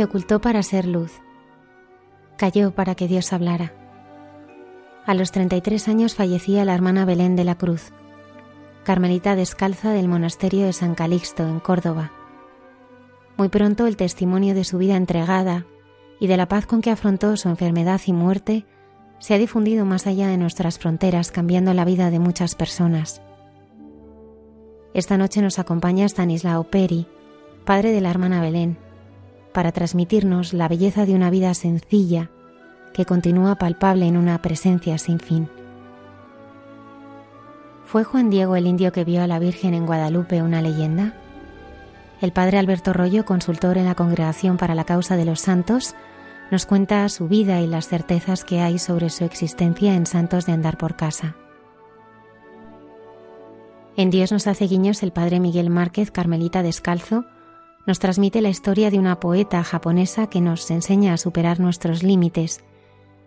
Se ocultó para ser luz. Cayó para que Dios hablara. A los 33 años fallecía la hermana Belén de la Cruz, carmelita descalza del monasterio de San Calixto, en Córdoba. Muy pronto el testimonio de su vida entregada y de la paz con que afrontó su enfermedad y muerte se ha difundido más allá de nuestras fronteras, cambiando la vida de muchas personas. Esta noche nos acompaña Stanislao Peri, padre de la hermana Belén, para transmitirnos la belleza de una vida sencilla que continúa palpable en una presencia sin fin. ¿Fue Juan Diego el indio que vio a la Virgen en Guadalupe una leyenda? El padre Alberto Rollo, consultor en la Congregación para la Causa de los Santos, nos cuenta su vida y las certezas que hay sobre su existencia en Santos de Andar por Casa. En Dios nos hace guiños el padre Miguel Márquez, Carmelita Descalzo, nos transmite la historia de una poeta japonesa que nos enseña a superar nuestros límites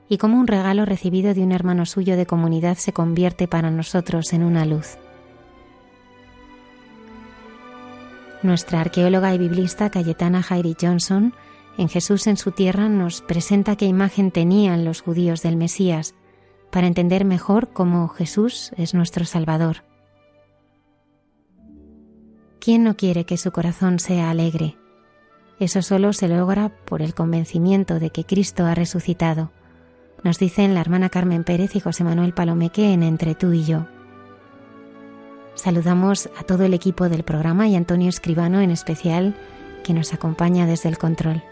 y cómo un regalo recibido de un hermano suyo de comunidad se convierte para nosotros en una luz. Nuestra arqueóloga y biblista Cayetana Jairi Johnson, en Jesús en su tierra, nos presenta qué imagen tenían los judíos del Mesías para entender mejor cómo Jesús es nuestro Salvador. ¿Quién no quiere que su corazón sea alegre? Eso solo se logra por el convencimiento de que Cristo ha resucitado, nos dicen la hermana Carmen Pérez y José Manuel Palomeque en Entre tú y yo. Saludamos a todo el equipo del programa y a Antonio Escribano en especial, que nos acompaña desde el control.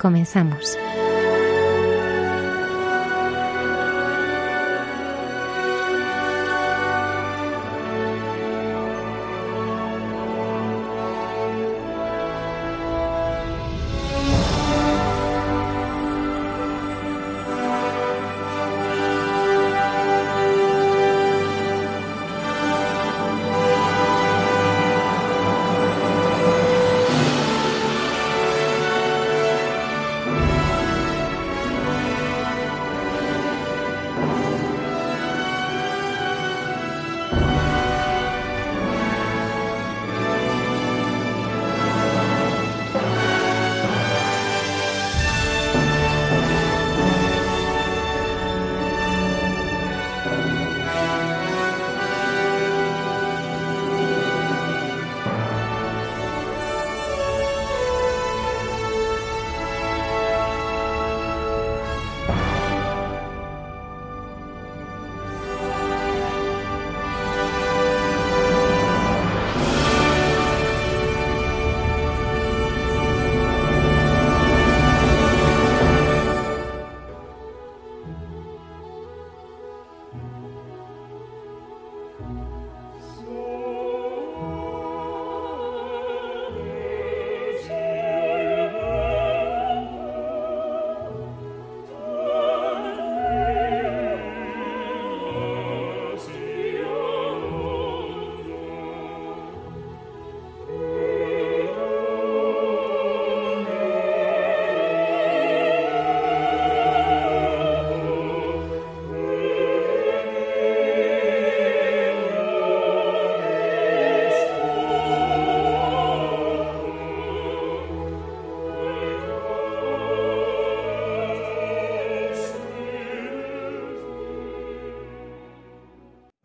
Comenzamos.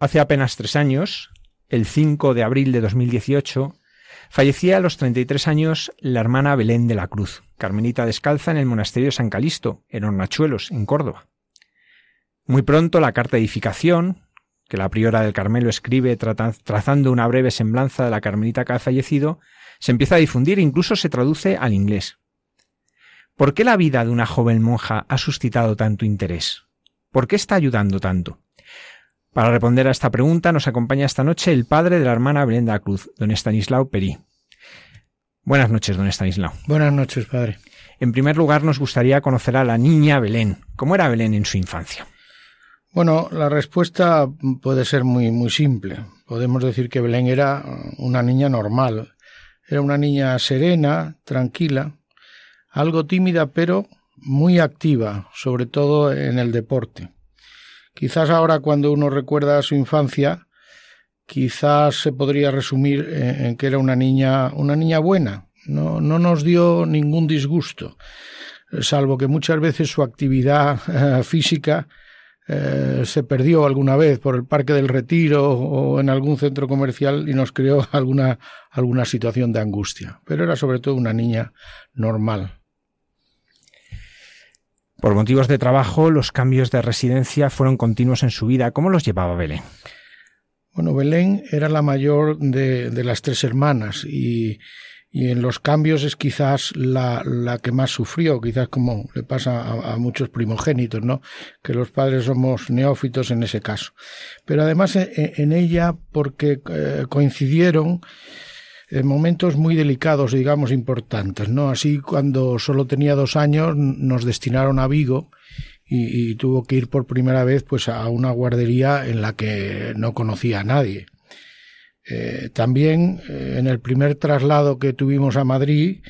Hace apenas tres años, el 5 de abril de 2018, fallecía a los 33 años la hermana Belén de la Cruz, carmenita descalza en el monasterio de San Calisto, en Hornachuelos, en Córdoba. Muy pronto la carta de edificación, que la priora del Carmelo escribe trazando una breve semblanza de la carmelita que ha fallecido, se empieza a difundir e incluso se traduce al inglés. ¿Por qué la vida de una joven monja ha suscitado tanto interés? ¿Por qué está ayudando tanto? Para responder a esta pregunta nos acompaña esta noche el padre de la hermana Brenda Cruz, don Estanislao Perí. Buenas noches, don Estanislao. Buenas noches, padre. En primer lugar, nos gustaría conocer a la niña Belén. ¿Cómo era Belén en su infancia? Bueno, la respuesta puede ser muy, muy simple. Podemos decir que Belén era una niña normal. Era una niña serena, tranquila, algo tímida, pero muy activa, sobre todo en el deporte. Quizás ahora cuando uno recuerda su infancia, quizás se podría resumir en que era una niña, una niña buena. No, no nos dio ningún disgusto, salvo que muchas veces su actividad eh, física eh, se perdió alguna vez por el Parque del Retiro o en algún centro comercial y nos creó alguna, alguna situación de angustia. Pero era sobre todo una niña normal. Por motivos de trabajo, los cambios de residencia fueron continuos en su vida. ¿Cómo los llevaba Belén? Bueno, Belén era la mayor de, las tres hermanas y, y, en los cambios es quizás la, la, que más sufrió, quizás como le pasa a, muchos primogénitos, ¿no? Que los padres somos neófitos en ese caso. Pero además en, en ella, porque eh, coincidieron en momentos muy delicados, digamos, importantes, ¿no? Así, cuando solo tenía dos años, nos destinaron a Vigo y, tuvo que ir por primera vez, pues, a una guardería en la que no conocía a nadie. Eh, también, eh, en el primer traslado que tuvimos a Madrid,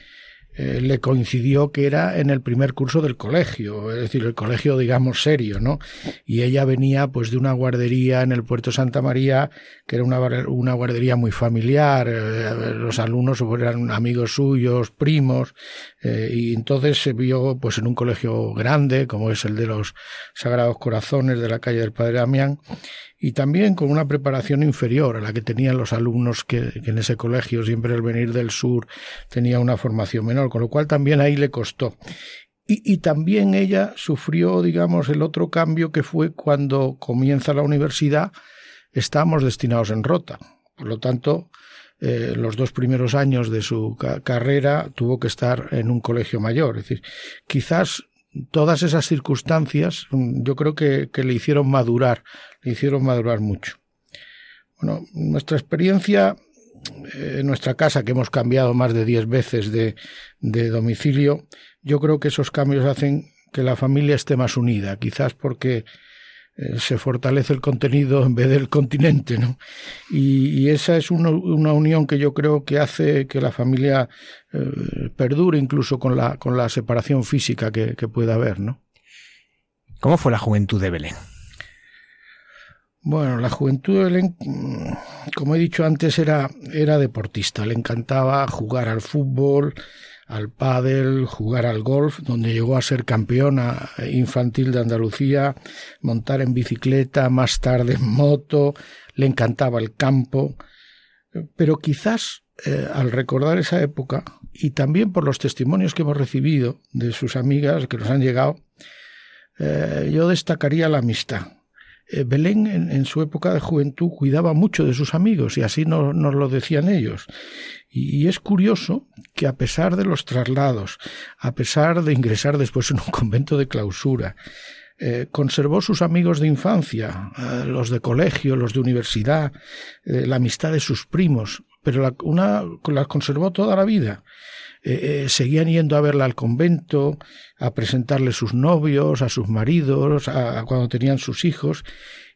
eh, le coincidió que era en el primer curso del colegio, es decir, el colegio, digamos, serio, ¿no? Y ella venía, pues, de una guardería en el Puerto Santa María, que era una, una guardería muy familiar, eh, los alumnos eran amigos suyos, primos, eh, y entonces se vio, pues, en un colegio grande, como es el de los Sagrados Corazones de la calle del Padre Damián, y también con una preparación inferior a la que tenían los alumnos que, en ese colegio, siempre el venir del sur, tenía una formación menor, con lo cual también ahí le costó. Y, también ella sufrió, digamos, el otro cambio que fue cuando comienza la universidad, estábamos destinados en Rota. Por lo tanto, eh, los dos primeros años de su ca carrera tuvo que estar en un colegio mayor. Es decir, quizás todas esas circunstancias mm, yo creo que, que, le hicieron madurar, le hicieron madurar mucho. Bueno, nuestra experiencia eh, en nuestra casa, que hemos cambiado más de diez veces de, de domicilio, yo creo que esos cambios hacen que la familia esté más unida, quizás porque eh, se fortalece el contenido en vez del continente, ¿no? Y, y esa es una, una, unión que yo creo que hace que la familia eh, perdure incluso con la, con la separación física que, que pueda haber, ¿no? ¿Cómo fue la juventud de Belén? Bueno, la juventud de Belén, como he dicho antes, era, era deportista. Le encantaba jugar al fútbol, al pádel, jugar al golf, donde llegó a ser campeona infantil de Andalucía, montar en bicicleta, más tarde en moto, le encantaba el campo, pero quizás eh, al recordar esa época y también por los testimonios que hemos recibido de sus amigas que nos han llegado, eh, yo destacaría la amistad. Eh, Belén en, su época de juventud cuidaba mucho de sus amigos y así nos lo decían ellos. Y, es curioso que a pesar de los traslados, a pesar de ingresar después en un convento de clausura, eh, conservó sus amigos de infancia, eh, los de colegio, los de universidad, eh, la amistad de sus primos, pero la, una las conservó toda la vida. Seguían yendo a verla al convento, a presentarle sus novios, a sus maridos, a cuando tenían sus hijos,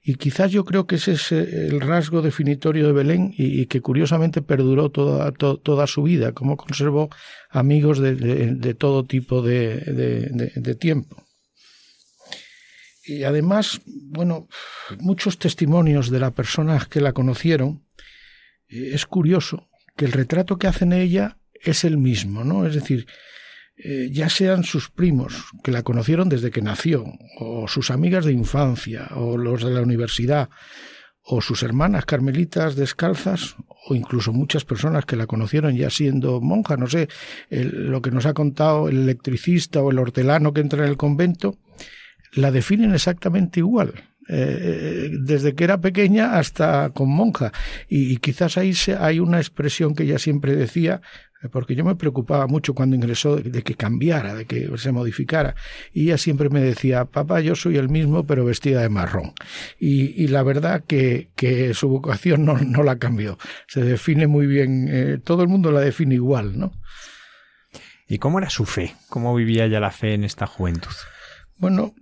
y quizás yo creo que ese es eh, el rasgo definitorio de Belén y, que curiosamente perduró toda, to, toda su vida, como conservó amigos de, de, de todo tipo de, de, tiempo. Y además, bueno, muchos testimonios de las personas que la conocieron, eh, es curioso que el retrato que hacen ella es el mismo, ¿no? Es decir, eh, ya sean sus primos, que la conocieron desde que nació, o sus amigas de infancia, o los de la universidad, o sus hermanas carmelitas descalzas, o incluso muchas personas que la conocieron ya siendo monja, no sé, lo que nos ha contado el electricista o el hortelano que entra en el convento, la definen exactamente igual. Eh, desde que era pequeña hasta con monja. Y, quizás ahí se, hay una expresión que ella siempre decía, eh, porque yo me preocupaba mucho cuando ingresó de, que cambiara, de que se modificara. Y ella siempre me decía, papá, yo soy el mismo, pero vestida de marrón. Y, la verdad que, que su vocación no, no, la cambió. Se define muy bien, eh, todo el mundo la define igual, ¿no? ¿Y cómo era su fe? ¿Cómo vivía ella la fe en esta juventud? Bueno,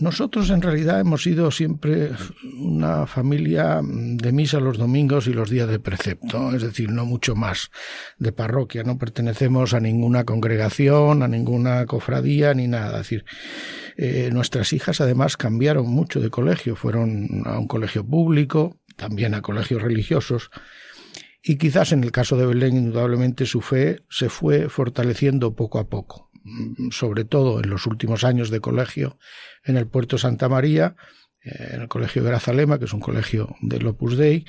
nosotros en realidad hemos sido siempre una familia de misa los domingos y los días de precepto, es decir, no mucho más de parroquia, no pertenecemos a ninguna congregación, a ninguna cofradía ni nada. Es decir, eh, nuestras hijas además cambiaron mucho de colegio, fueron a un colegio público, también a colegios religiosos, y quizás en el caso de Belén indudablemente su fe se fue fortaleciendo poco a poco. Mm, sobre todo en los últimos años de colegio en el puerto Santa María, en el colegio Grazalema, que es un colegio del Opus Dei,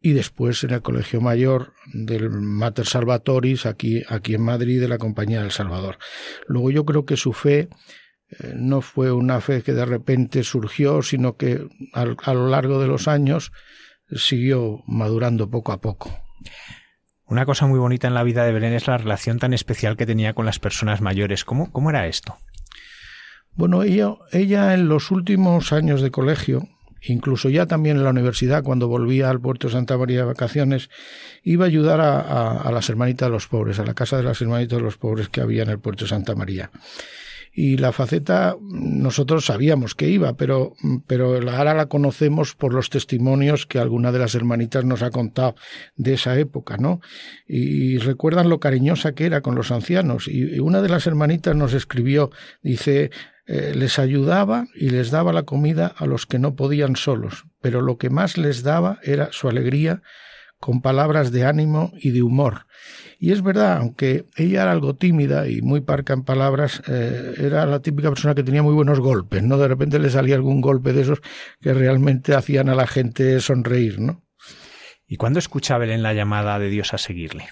y después en el colegio mayor del Mater Salvatoris, aquí, aquí en Madrid, de la Compañía del Salvador. Luego yo creo que su fe eh, no fue una fe que de repente surgió, sino que a lo largo de los años siguió madurando poco a poco. Una cosa muy bonita en la vida de Belén es la relación tan especial que tenía con las personas mayores. ¿Cómo, cómo era esto? Bueno, ella, ella en los últimos años de colegio, incluso ya también en la universidad, cuando volvía al puerto de Santa María de vacaciones, iba a ayudar a, a las hermanitas de los pobres, a la casa de las hermanitas de los pobres que había en el puerto de Santa María y la faceta nosotros sabíamos que iba, pero, pero ahora la conocemos por los testimonios que alguna de las hermanitas nos ha contado de esa época, ¿no? Y recuerdan lo cariñosa que era con los ancianos. Y una de las hermanitas nos escribió, dice, eh, les ayudaba y les daba la comida a los que no podían solos, pero lo que más les daba era su alegría con palabras de ánimo y de humor. Y es verdad, aunque ella era algo tímida y muy parca en palabras, eh, era la típica persona que tenía muy buenos golpes, ¿no? De repente le salía algún golpe de esos que realmente hacían a la gente sonreír, ¿no? ¿Y cuándo escucha Belén la llamada de Dios a seguirle?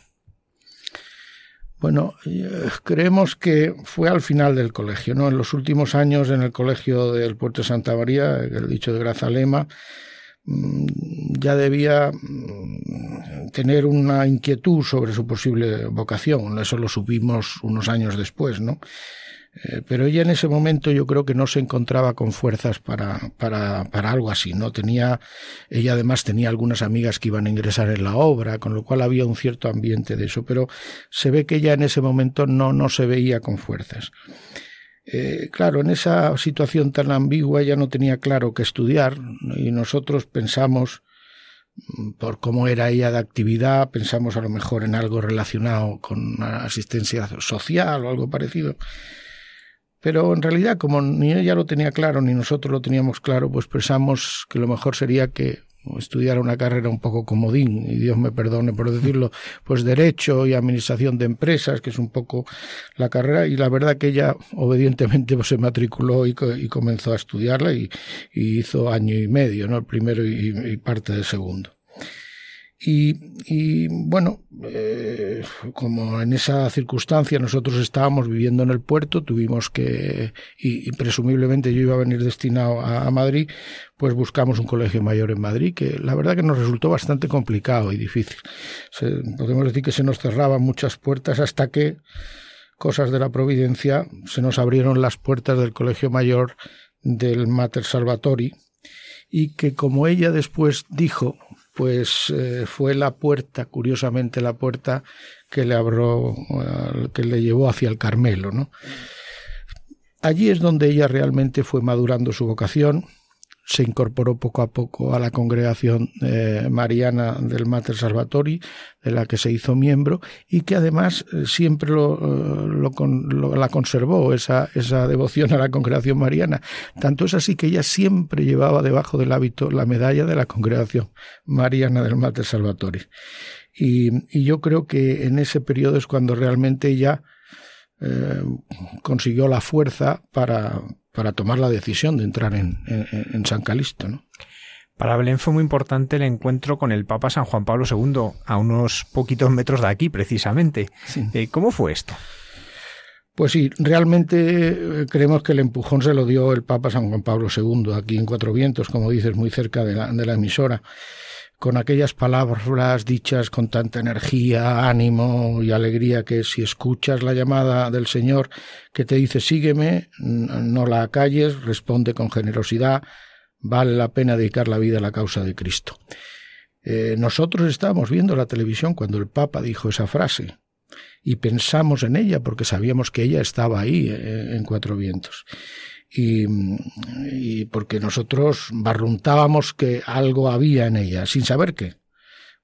Bueno, eh, creemos que fue al final del colegio, ¿no? En los últimos años en el colegio del Puerto de Santa María, el dicho de Grazalema, ya debía mm, tener una inquietud sobre su posible vocación. Eso lo supimos unos años después, ¿no? Eh, pero ella en ese momento yo creo que no se encontraba con fuerzas para, para, para algo así, ¿no? Tenía, ella además tenía algunas amigas que iban a ingresar en la obra, con lo cual había un cierto ambiente de eso, pero se ve que ella en ese momento no, no se veía con fuerzas. Eh, claro, en esa situación tan ambigua ella no tenía claro qué estudiar y nosotros pensamos, mm, por cómo era ella de actividad, pensamos a lo mejor en algo relacionado con asistencia social o algo parecido. Pero en realidad, como ni ella lo tenía claro ni nosotros lo teníamos claro, pues pensamos que lo mejor sería que estudiar una carrera un poco comodín, y Dios me perdone por decirlo, pues derecho y administración de empresas, que es un poco la carrera, y la verdad que ella obedientemente pues, se matriculó y, comenzó a estudiarla y, hizo año y medio, ¿no? El primero y parte del segundo. Y, bueno, eh, como en esa circunstancia nosotros estábamos viviendo en el puerto, tuvimos que, y, presumiblemente yo iba a venir destinado a, Madrid, pues buscamos un colegio mayor en Madrid, que la verdad que nos resultó bastante complicado y difícil. podemos decir que se nos cerraban muchas puertas hasta que, cosas de la providencia, se nos abrieron las puertas del colegio mayor del Mater Salvatori, y que como ella después dijo, pues eh, fue la puerta, curiosamente la puerta que le abrió, eh, que le llevó hacia el Carmelo, ¿no? Allí es donde ella realmente fue madurando su vocación, se incorporó poco a poco a la congregación eh, mariana del Mater Salvatori, de la que se hizo miembro, y que además eh, siempre lo, eh, la conservó, esa, devoción a la congregación mariana. Tanto es así que ella siempre llevaba debajo del hábito la medalla de la congregación mariana del Mater Salvatori. Y, y yo creo que en ese periodo es cuando realmente ella consiguió la fuerza para, para tomar la decisión de entrar en, en, San Calisto. ¿no? Para Belén fue muy importante el encuentro con el Papa San Juan Pablo II, a unos poquitos metros de aquí, precisamente. Eh, ¿Cómo fue esto? Pues sí, realmente eh, creemos que el empujón se lo dio el Papa San Juan Pablo II, aquí en Cuatro Vientos, como dices, muy cerca de la, de la emisora, con aquellas palabras dichas con tanta energía, ánimo y alegría que si escuchas la llamada del Señor que te dice sígueme, no la acalles, responde con generosidad, vale la pena dedicar la vida a la causa de Cristo. Eh, nosotros estábamos viendo la televisión cuando el Papa dijo esa frase y pensamos en ella porque sabíamos que ella estaba ahí eh, en Cuatro Vientos. Y, porque nosotros barruntábamos que algo había en ella, sin saber qué.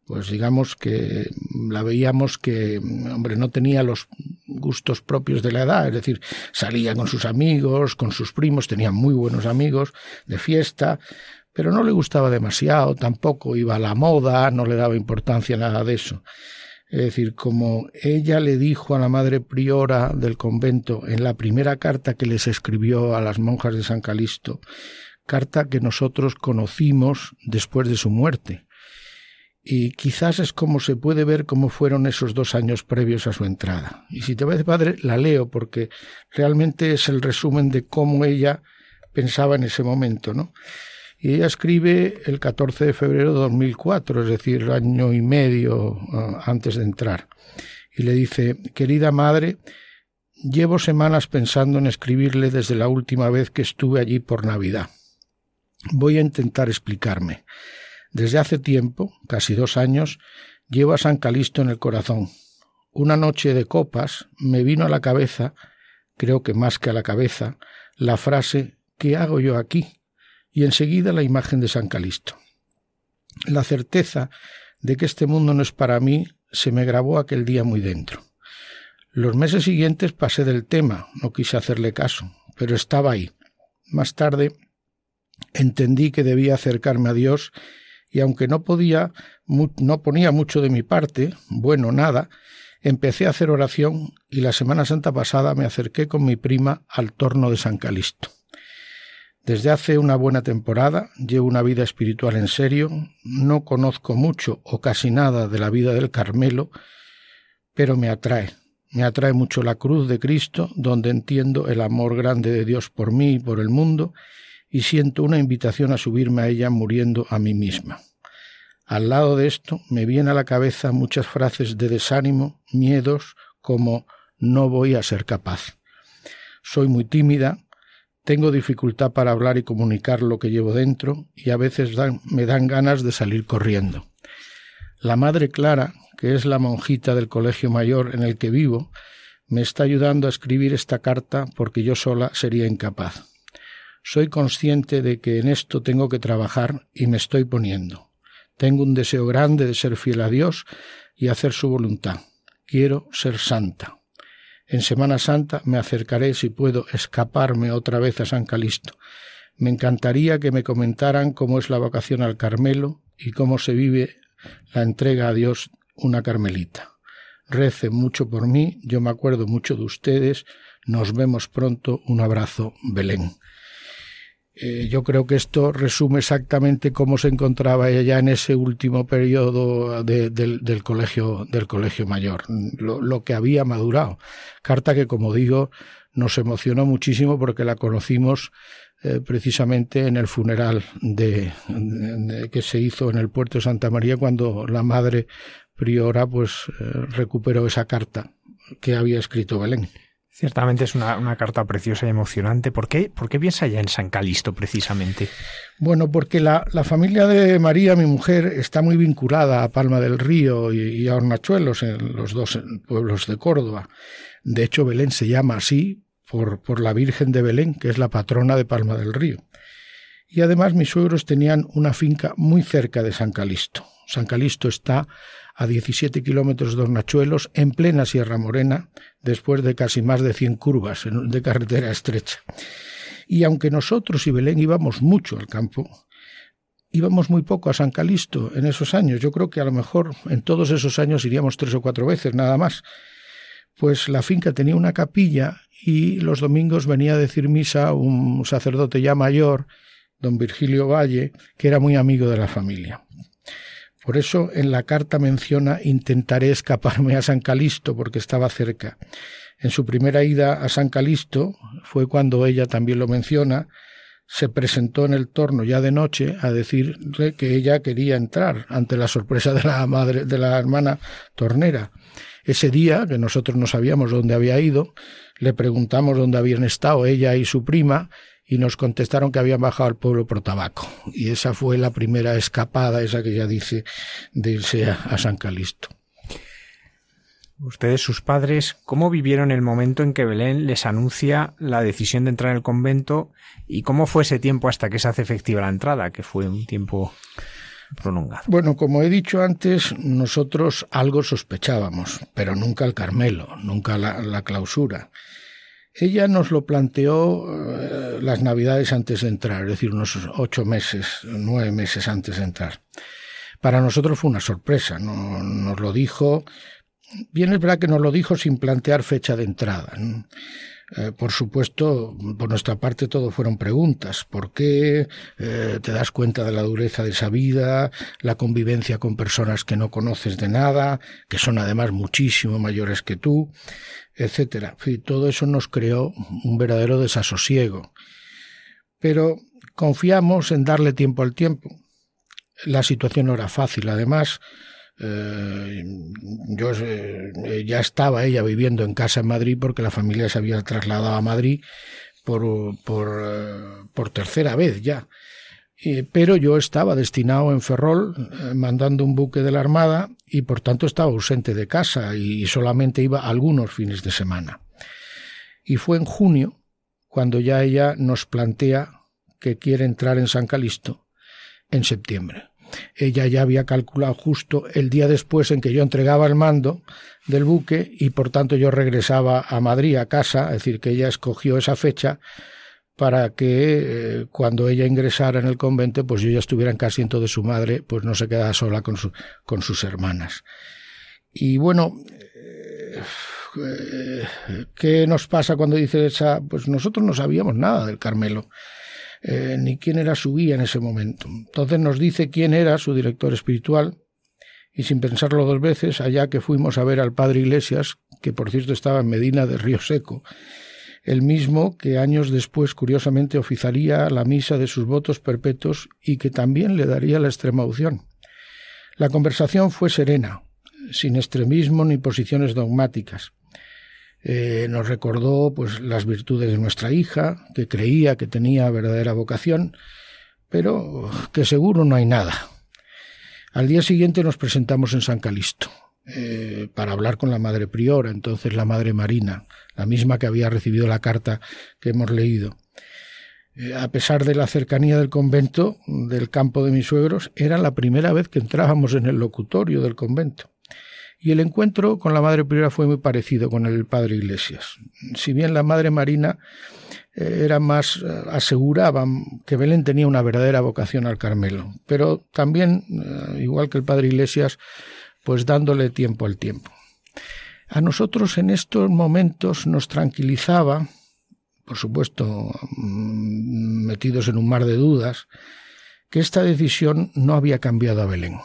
Pues digamos que la veíamos que, hombre, no tenía los gustos propios de la edad, es decir, salía con sus amigos, con sus primos, tenía muy buenos amigos de fiesta, pero no le gustaba demasiado, tampoco iba a la moda, no le daba importancia a nada de eso. Es decir, como ella le dijo a la madre priora del convento en la primera carta que les escribió a las monjas de San Calisto, carta que nosotros conocimos después de su muerte. Y quizás es como se puede ver cómo fueron esos dos años previos a su entrada. Y si te parece, padre, la leo porque realmente es el resumen de cómo ella pensaba en ese momento, ¿no? Y ella escribe el 14 de febrero de 2004, es decir, año y medio ah, antes de entrar. Y le dice, querida madre, llevo semanas pensando en escribirle desde la última vez que estuve allí por Navidad. Voy a intentar explicarme. Desde hace tiempo, casi dos años, llevo a San Calisto en el corazón. Una noche de copas me vino a la cabeza, creo que más que a la cabeza, la frase ¿qué hago yo aquí? Y enseguida la imagen de San Calisto. La certeza de que este mundo no es para mí se me grabó aquel día muy dentro. Los meses siguientes pasé del tema, no quise hacerle caso, pero estaba ahí. Más tarde entendí que debía acercarme a Dios y aunque no podía, no ponía mucho de mi parte, bueno, nada, empecé a hacer oración y la Semana Santa pasada me acerqué con mi prima al torno de San Calisto. Desde hace una buena temporada llevo una vida espiritual en serio, no conozco mucho o casi nada de la vida del Carmelo, pero me atrae, me atrae mucho la cruz de Cristo, donde entiendo el amor grande de Dios por mí y por el mundo, y siento una invitación a subirme a ella muriendo a mí misma. Al lado de esto me vienen a la cabeza muchas frases de desánimo, miedos, como no voy a ser capaz. Soy muy tímida, tengo dificultad para hablar y comunicar lo que llevo dentro y a veces me dan ganas de salir corriendo. La Madre Clara, que es la monjita del colegio mayor en el que vivo, me está ayudando a escribir esta carta porque yo sola sería incapaz. Soy consciente de que en esto tengo que trabajar y me estoy poniendo. Tengo un deseo grande de ser fiel a Dios y hacer su voluntad. Quiero ser santa. En Semana Santa me acercaré si puedo escaparme otra vez a San Calisto. Me encantaría que me comentaran cómo es la vocación al Carmelo y cómo se vive la entrega a Dios una carmelita. Recen mucho por mí, yo me acuerdo mucho de ustedes. Nos vemos pronto. Un abrazo, Belén. Eh, yo creo que esto resume exactamente cómo se encontraba ella en ese último periodo del, colegio, del colegio mayor, lo, que había madurado. Carta que, como digo, nos emocionó muchísimo porque la conocimos eh, precisamente en el funeral de, que se hizo en el puerto de Santa María cuando la madre priora pues eh, recuperó esa carta que había escrito Belén. Ciertamente es una, carta preciosa y emocionante. ¿Por qué, ¿Por qué piensa ya en San Calisto precisamente? Bueno, porque la, familia de María, mi mujer, está muy vinculada a Palma del Río y, a Hornachuelos, en los dos pueblos de Córdoba. De hecho, Belén se llama así por, por la Virgen de Belén, que es la patrona de Palma del Río. Y además mis suegros tenían una finca muy cerca de San Calisto. San Calisto está a 17 kilómetros de Hornachuelos, en plena Sierra Morena, después de casi más de 100 curvas de carretera estrecha. Y aunque nosotros y Belén íbamos mucho al campo, íbamos muy poco a San Calisto en esos años. Yo creo que a lo mejor en todos esos años iríamos tres o cuatro veces, nada más. Pues la finca tenía una capilla y los domingos venía a decir misa un sacerdote ya mayor, don Virgilio Valle, que era muy amigo de la familia Por eso en la carta menciona intentaré escaparme a San Calisto porque estaba cerca. En su primera ida a San Calisto fue cuando ella también lo menciona, se presentó en el torno ya de noche a decirle que ella quería entrar ante la sorpresa de la madre de la hermana tornera. Ese día, que nosotros no sabíamos dónde había ido, le preguntamos dónde habían estado ella y su prima y nos contestaron que habían bajado al pueblo por tabaco. Y esa fue la primera escapada, esa que ya dice, de irse a, San Calisto. Ustedes, sus padres, ¿cómo vivieron el momento en que Belén les anuncia la decisión de entrar en el convento y cómo fue ese tiempo hasta que se hace efectiva la entrada, que fue un tiempo prolongado? Bueno, como he dicho antes, nosotros algo sospechábamos, pero nunca el Carmelo, nunca la clausura. Ella nos lo planteó eh, las navidades antes de entrar, es decir, unos ocho meses, nueve meses antes de entrar. Para nosotros fue una sorpresa, no, nos lo dijo, bien es verdad que nos lo dijo sin plantear fecha de entrada. Eh, por supuesto, por nuestra parte todo fueron preguntas. ¿Por qué eh, te das cuenta de la dureza de esa vida, la convivencia con personas que no conoces de nada, que son además muchísimo mayores que tú? Etcétera. todo eso nos creó un verdadero desasosiego. Pero confiamos en darle tiempo al tiempo. La situación no era fácil. Además, eh, yo eh, ya estaba ella viviendo en casa en Madrid porque la familia se había trasladado a Madrid por, por, eh, por tercera vez ya pero yo estaba destinado en Ferrol, eh, mandando un buque de la Armada, y por tanto estaba ausente de casa y solamente iba algunos fines de semana. Y fue en junio cuando ya ella nos plantea que quiere entrar en San Calisto en septiembre. Ella ya había calculado justo el día después en que yo entregaba el mando del buque y por tanto yo regresaba a Madrid, a casa, es decir, que ella escogió esa fecha para que eh, cuando ella ingresara en el convento, pues yo ya estuviera en asiento de su madre, pues no se quedara sola con sus hermanas. Y bueno, eh, ¿qué nos pasa cuando dice esa? Pues nosotros no sabíamos nada del Carmelo, eh, ni quién era su guía en ese momento. Entonces nos dice quién era su director espiritual, y sin pensarlo dos veces, allá que fuimos a ver al padre Iglesias, que por cierto estaba en Medina de Río Seco, el mismo que años después curiosamente oficiaría la misa de sus votos perpetuos y que también le daría la extrema unción. La conversación fue serena, sin extremismo ni posiciones dogmáticas. Eh, nos recordó pues las virtudes de nuestra hija, que creía que tenía verdadera vocación, pero que seguro no hay nada. Al día siguiente nos presentamos en San Calisto. Eh, para hablar con la madre priora, entonces la madre Marina, la misma que había recibido la carta que hemos leído. Eh, a pesar de la cercanía del convento, del campo de mis suegros, era la primera vez que entrábamos en el locutorio del convento. Y el encuentro con la madre priora fue muy parecido con el padre Iglesias. Si bien la madre Marina eh, era más, aseguraba que Belén tenía una verdadera vocación al Carmelo, pero también, igual que el padre Iglesias, pues dándole tiempo al tiempo. A nosotros en estos momentos nos tranquilizaba, por supuesto, mm, metidos en un mar de dudas, que esta decisión no había cambiado a Belén.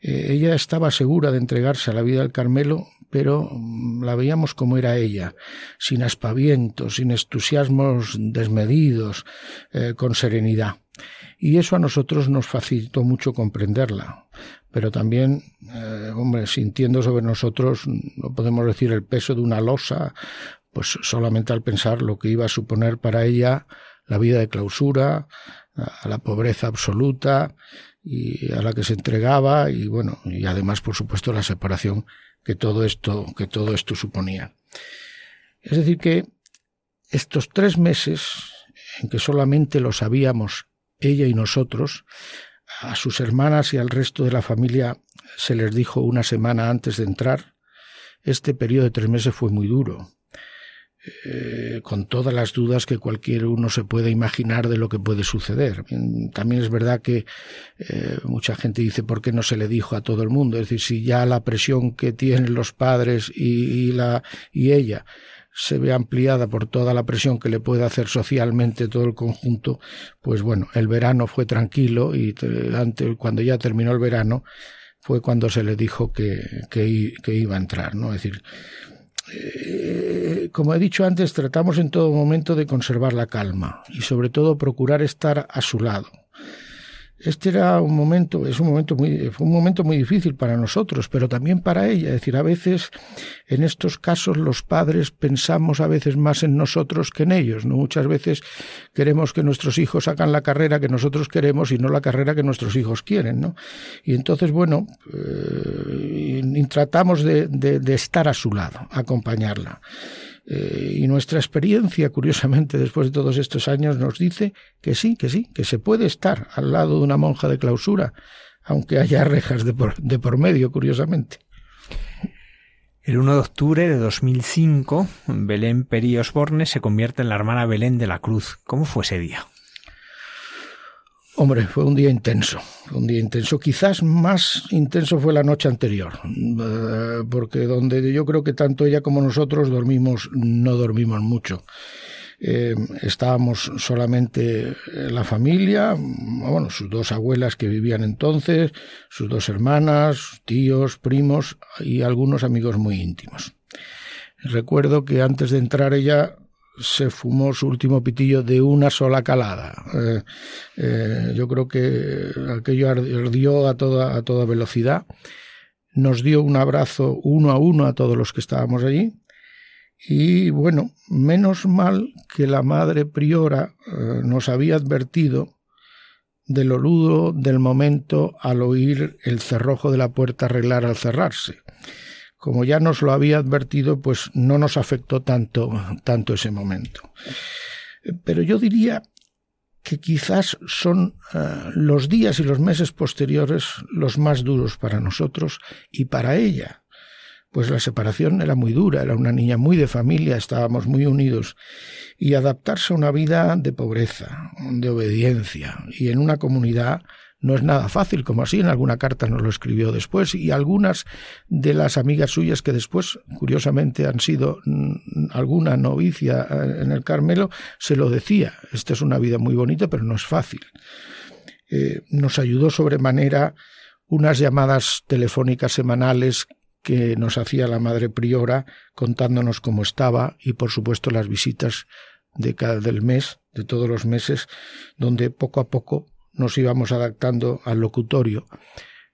Eh, ella estaba segura de entregarse a la vida del Carmelo, pero mm, la veíamos como era ella, sin aspavientos, sin entusiasmos desmedidos, eh, con serenidad. Y eso a nosotros nos facilitó mucho comprenderla pero también, eh, hombre, sintiendo sobre nosotros, no podemos decir el peso de una losa, pues solamente al pensar lo que iba a suponer para ella la vida de clausura, a la pobreza absoluta y a la que se entregaba y bueno, y además por supuesto la separación que todo esto, que todo esto suponía. Es decir que estos tres meses en que solamente lo sabíamos ella y nosotros, a sus hermanas y al resto de la familia se les dijo una semana antes de entrar. Este periodo de tres meses fue muy duro, eh, con todas las dudas que cualquier uno se puede imaginar de lo que puede suceder. También es verdad que eh, mucha gente dice por qué no se le dijo a todo el mundo. Es decir, si ya la presión que tienen los padres y, y la, y ella se ve ampliada por toda la presión que le puede hacer socialmente todo el conjunto, pues bueno, el verano fue tranquilo y cuando ya terminó el verano, fue cuando se le dijo que, que, iba a entrar, ¿no? Es decir, eh, como he dicho antes, tratamos en todo momento de conservar la calma y sobre todo procurar estar a su lado. Este era un momento, es un momento muy, fue un momento muy difícil para nosotros, pero también para ella. Es decir, a veces, en estos casos, los padres pensamos a veces más en nosotros que en ellos, ¿no? Muchas veces queremos que nuestros hijos hagan la carrera que nosotros queremos y no la carrera que nuestros hijos quieren, ¿no? Y entonces, bueno, eh, tratamos de, de estar a su lado, acompañarla. Eh, y nuestra experiencia, curiosamente, después de todos estos años, nos dice que sí, que sí, que se puede estar al lado de una monja de clausura, aunque haya rejas de por, de por medio, curiosamente. El 1 de octubre de 2005, Belén Peri Osborne se convierte en la hermana Belén de la Cruz. ¿Cómo fue ese día? Hombre, fue un día intenso, un día intenso. Quizás más intenso fue la noche anterior, eh, porque donde yo creo que tanto ella como nosotros dormimos, no dormimos mucho. Eh, estábamos solamente la familia, bueno, sus dos abuelas que vivían entonces, sus dos hermanas, tíos, primos y algunos amigos muy íntimos. Recuerdo que antes de entrar ella se fumó su último pitillo de una sola calada. Eh, eh, yo creo que aquello ardió a toda, a toda velocidad. Nos dio un abrazo uno a uno a todos los que estábamos allí. Y bueno, menos mal que la madre priora eh, nos había advertido del oludo del momento al oír el cerrojo de la puerta arreglar al cerrarse como ya nos lo había advertido, pues no nos afectó tanto, tanto ese momento. Pero yo diría que quizás son eh, los días y los meses posteriores los más duros para nosotros y para ella. Pues la separación era muy dura, era una niña muy de familia, estábamos muy unidos, y adaptarse a una vida de pobreza, de obediencia, y en una comunidad no es nada fácil, como así en alguna carta nos lo escribió después, y algunas de las amigas suyas que después, curiosamente, han sido mm, alguna novicia eh, en el Carmelo, se lo decía, esta es una vida muy bonita, pero no es fácil. Eh, nos ayudó sobremanera unas llamadas telefónicas semanales que nos hacía la madre priora contándonos cómo estaba y por supuesto las visitas de cada del mes, de todos los meses, donde poco a poco nos íbamos adaptando al locutorio,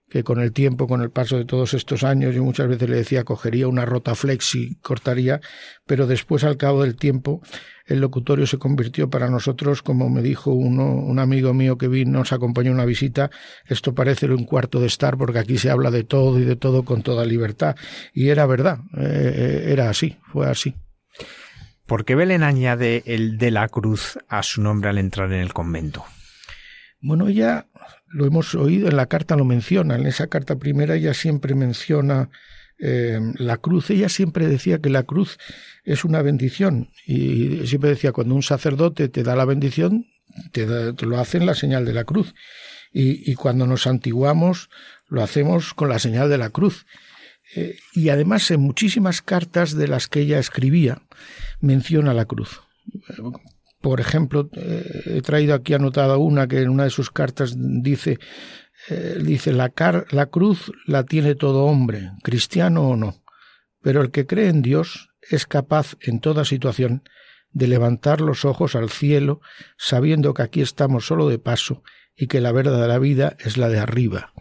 que con el tiempo, con el paso de todos estos años, yo muchas veces le decía cogería una rota flex y cortaría, pero después al cabo del tiempo el locutorio se convirtió para nosotros, como me dijo uno, un amigo mío que vino, nos acompañó una visita, esto parece un cuarto de estar porque aquí se habla de todo y de todo con toda libertad. Y era verdad, eh, era así, fue así. ¿Por qué Belén añade el de la cruz a su nombre al entrar en el convento? Bueno, ella, lo hemos oído, en la carta lo menciona, en esa carta primera ella siempre menciona eh, la cruz. Ella siempre decía que la cruz es una bendición y siempre decía, cuando un sacerdote te da la bendición, te, lo hace en la señal de la cruz. Y, cuando nos antiguamos, lo hacemos con la señal de la cruz. Eh, y además en muchísimas cartas de las que ella escribía menciona la cruz. Por ejemplo, eh, he traído aquí anotada una que en una de sus cartas dice, eh, dice la, la cruz la tiene todo hombre, cristiano o no, pero el que cree en Dios es capaz en toda situación de levantar los ojos al cielo, sabiendo que aquí estamos solo de paso y que la verdadera vida es la de arriba.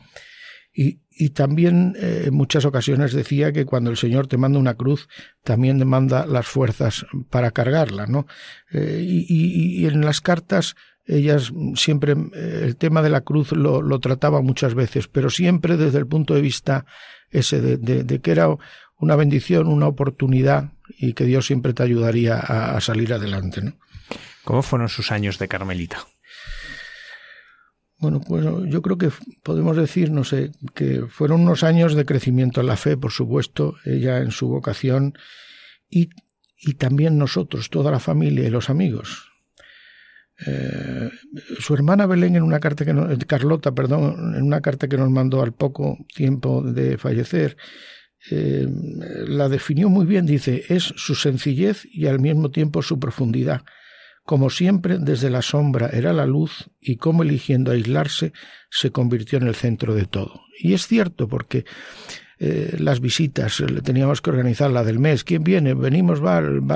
Y, y también eh, en muchas ocasiones decía que cuando el Señor te manda una cruz, también te manda las fuerzas para cargarla, ¿no? Eh, y, y, en las cartas ellas siempre eh, el tema de la cruz lo, trataba muchas veces, pero siempre desde el punto de vista ese de, que era una bendición, una oportunidad y que Dios siempre te ayudaría a, a salir adelante, ¿no? ¿Cómo fueron sus años de Carmelita? Bueno, pues yo creo que podemos decir, no sé, que fueron unos años de crecimiento en la fe, por supuesto, ella en su vocación y, y también nosotros, toda la familia y los amigos. Eh, su hermana Belén en una carta que nos, Carlota, perdón, en una carta que nos mandó al poco tiempo de fallecer, eh, la definió muy bien, dice, es su sencillez y al mismo tiempo su profundidad como siempre desde la sombra era la luz y como eligiendo aislarse se convirtió en el centro de todo. Y es cierto porque eh, las visitas, le teníamos que organizar la del mes. ¿Quién viene? Venimos,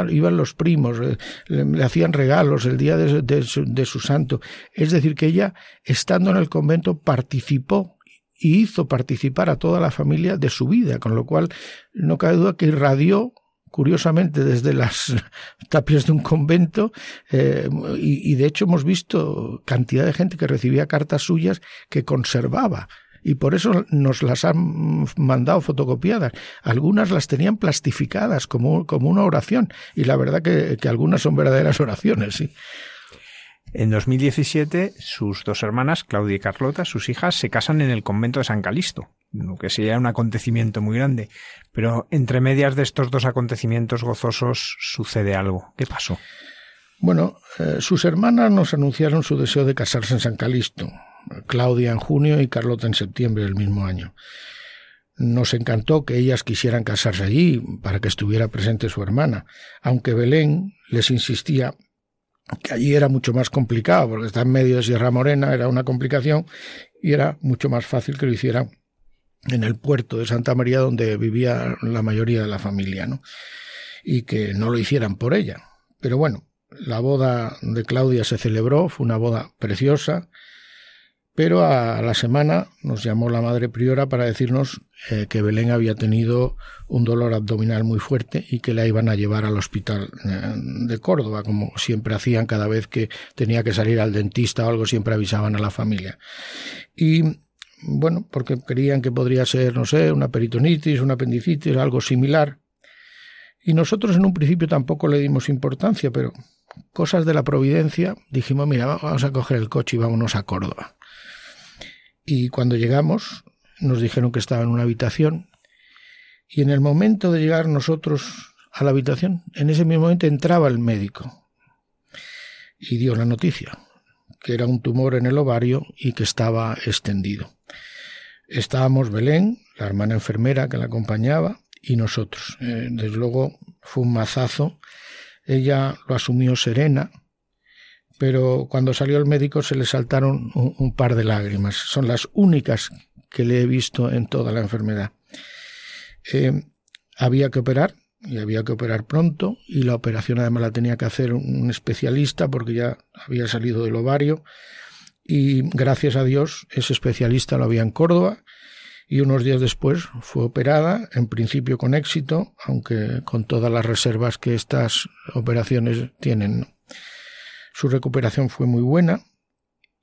iban los primos, eh, le, hacían regalos el día de, su, santo. Es decir, que ella, estando en el convento, participó y hizo participar a toda la familia de su vida, con lo cual no cabe duda que irradió curiosamente desde las tapias de un convento eh, y, de hecho hemos visto cantidad de gente que recibía cartas suyas que conservaba y por eso nos las han mandado fotocopiadas. Algunas las tenían plastificadas como, como una oración y la verdad que, que algunas son verdaderas oraciones, sí. En 2017, sus dos hermanas, Claudia y Carlota, sus hijas, se casan en el convento de San Calisto, lo que sería un acontecimiento muy grande. Pero entre medias de estos dos acontecimientos gozosos sucede algo. ¿Qué pasó? Bueno, eh, sus hermanas nos anunciaron su deseo de casarse en San Calisto. Claudia en junio y Carlota en septiembre del mismo año. Nos encantó que ellas quisieran casarse allí para que estuviera presente su hermana, aunque Belén les insistía que allí era mucho más complicado, porque está en medio de Sierra Morena, era una complicación, y era mucho más fácil que lo hicieran en el puerto de Santa María, donde vivía la mayoría de la familia, ¿no? Y que no lo hicieran por ella. Pero bueno, la boda de Claudia se celebró, fue una boda preciosa, pero a la semana nos llamó la madre priora para decirnos eh, que Belén había tenido un dolor abdominal muy fuerte y que la iban a llevar al hospital eh, de Córdoba, como siempre hacían cada vez que tenía que salir al dentista o algo, siempre avisaban a la familia. Y bueno, porque creían que podría ser, no sé, una peritonitis, una apendicitis, algo similar. Y nosotros en un principio tampoco le dimos importancia, pero cosas de la providencia, dijimos, mira, vamos a coger el coche y vámonos a Córdoba. Y cuando llegamos, nos dijeron que estaba en una habitación. Y en el momento de llegar nosotros a la habitación, en ese mismo momento entraba el médico y dio la noticia, que era un tumor en el ovario y que estaba extendido. Estábamos Belén, la hermana enfermera que la acompañaba, y nosotros. Eh, desde luego fue un mazazo. Ella lo asumió serena, pero cuando salió el médico se le saltaron un, par de lágrimas. Son las únicas que le he visto en toda la enfermedad. Eh, había que operar y había que operar pronto y la operación además la tenía que hacer un especialista porque ya había salido del ovario y gracias a Dios ese especialista lo había en Córdoba y unos días después fue operada, en principio con éxito, aunque con todas las reservas que estas operaciones tienen. Su recuperación fue muy buena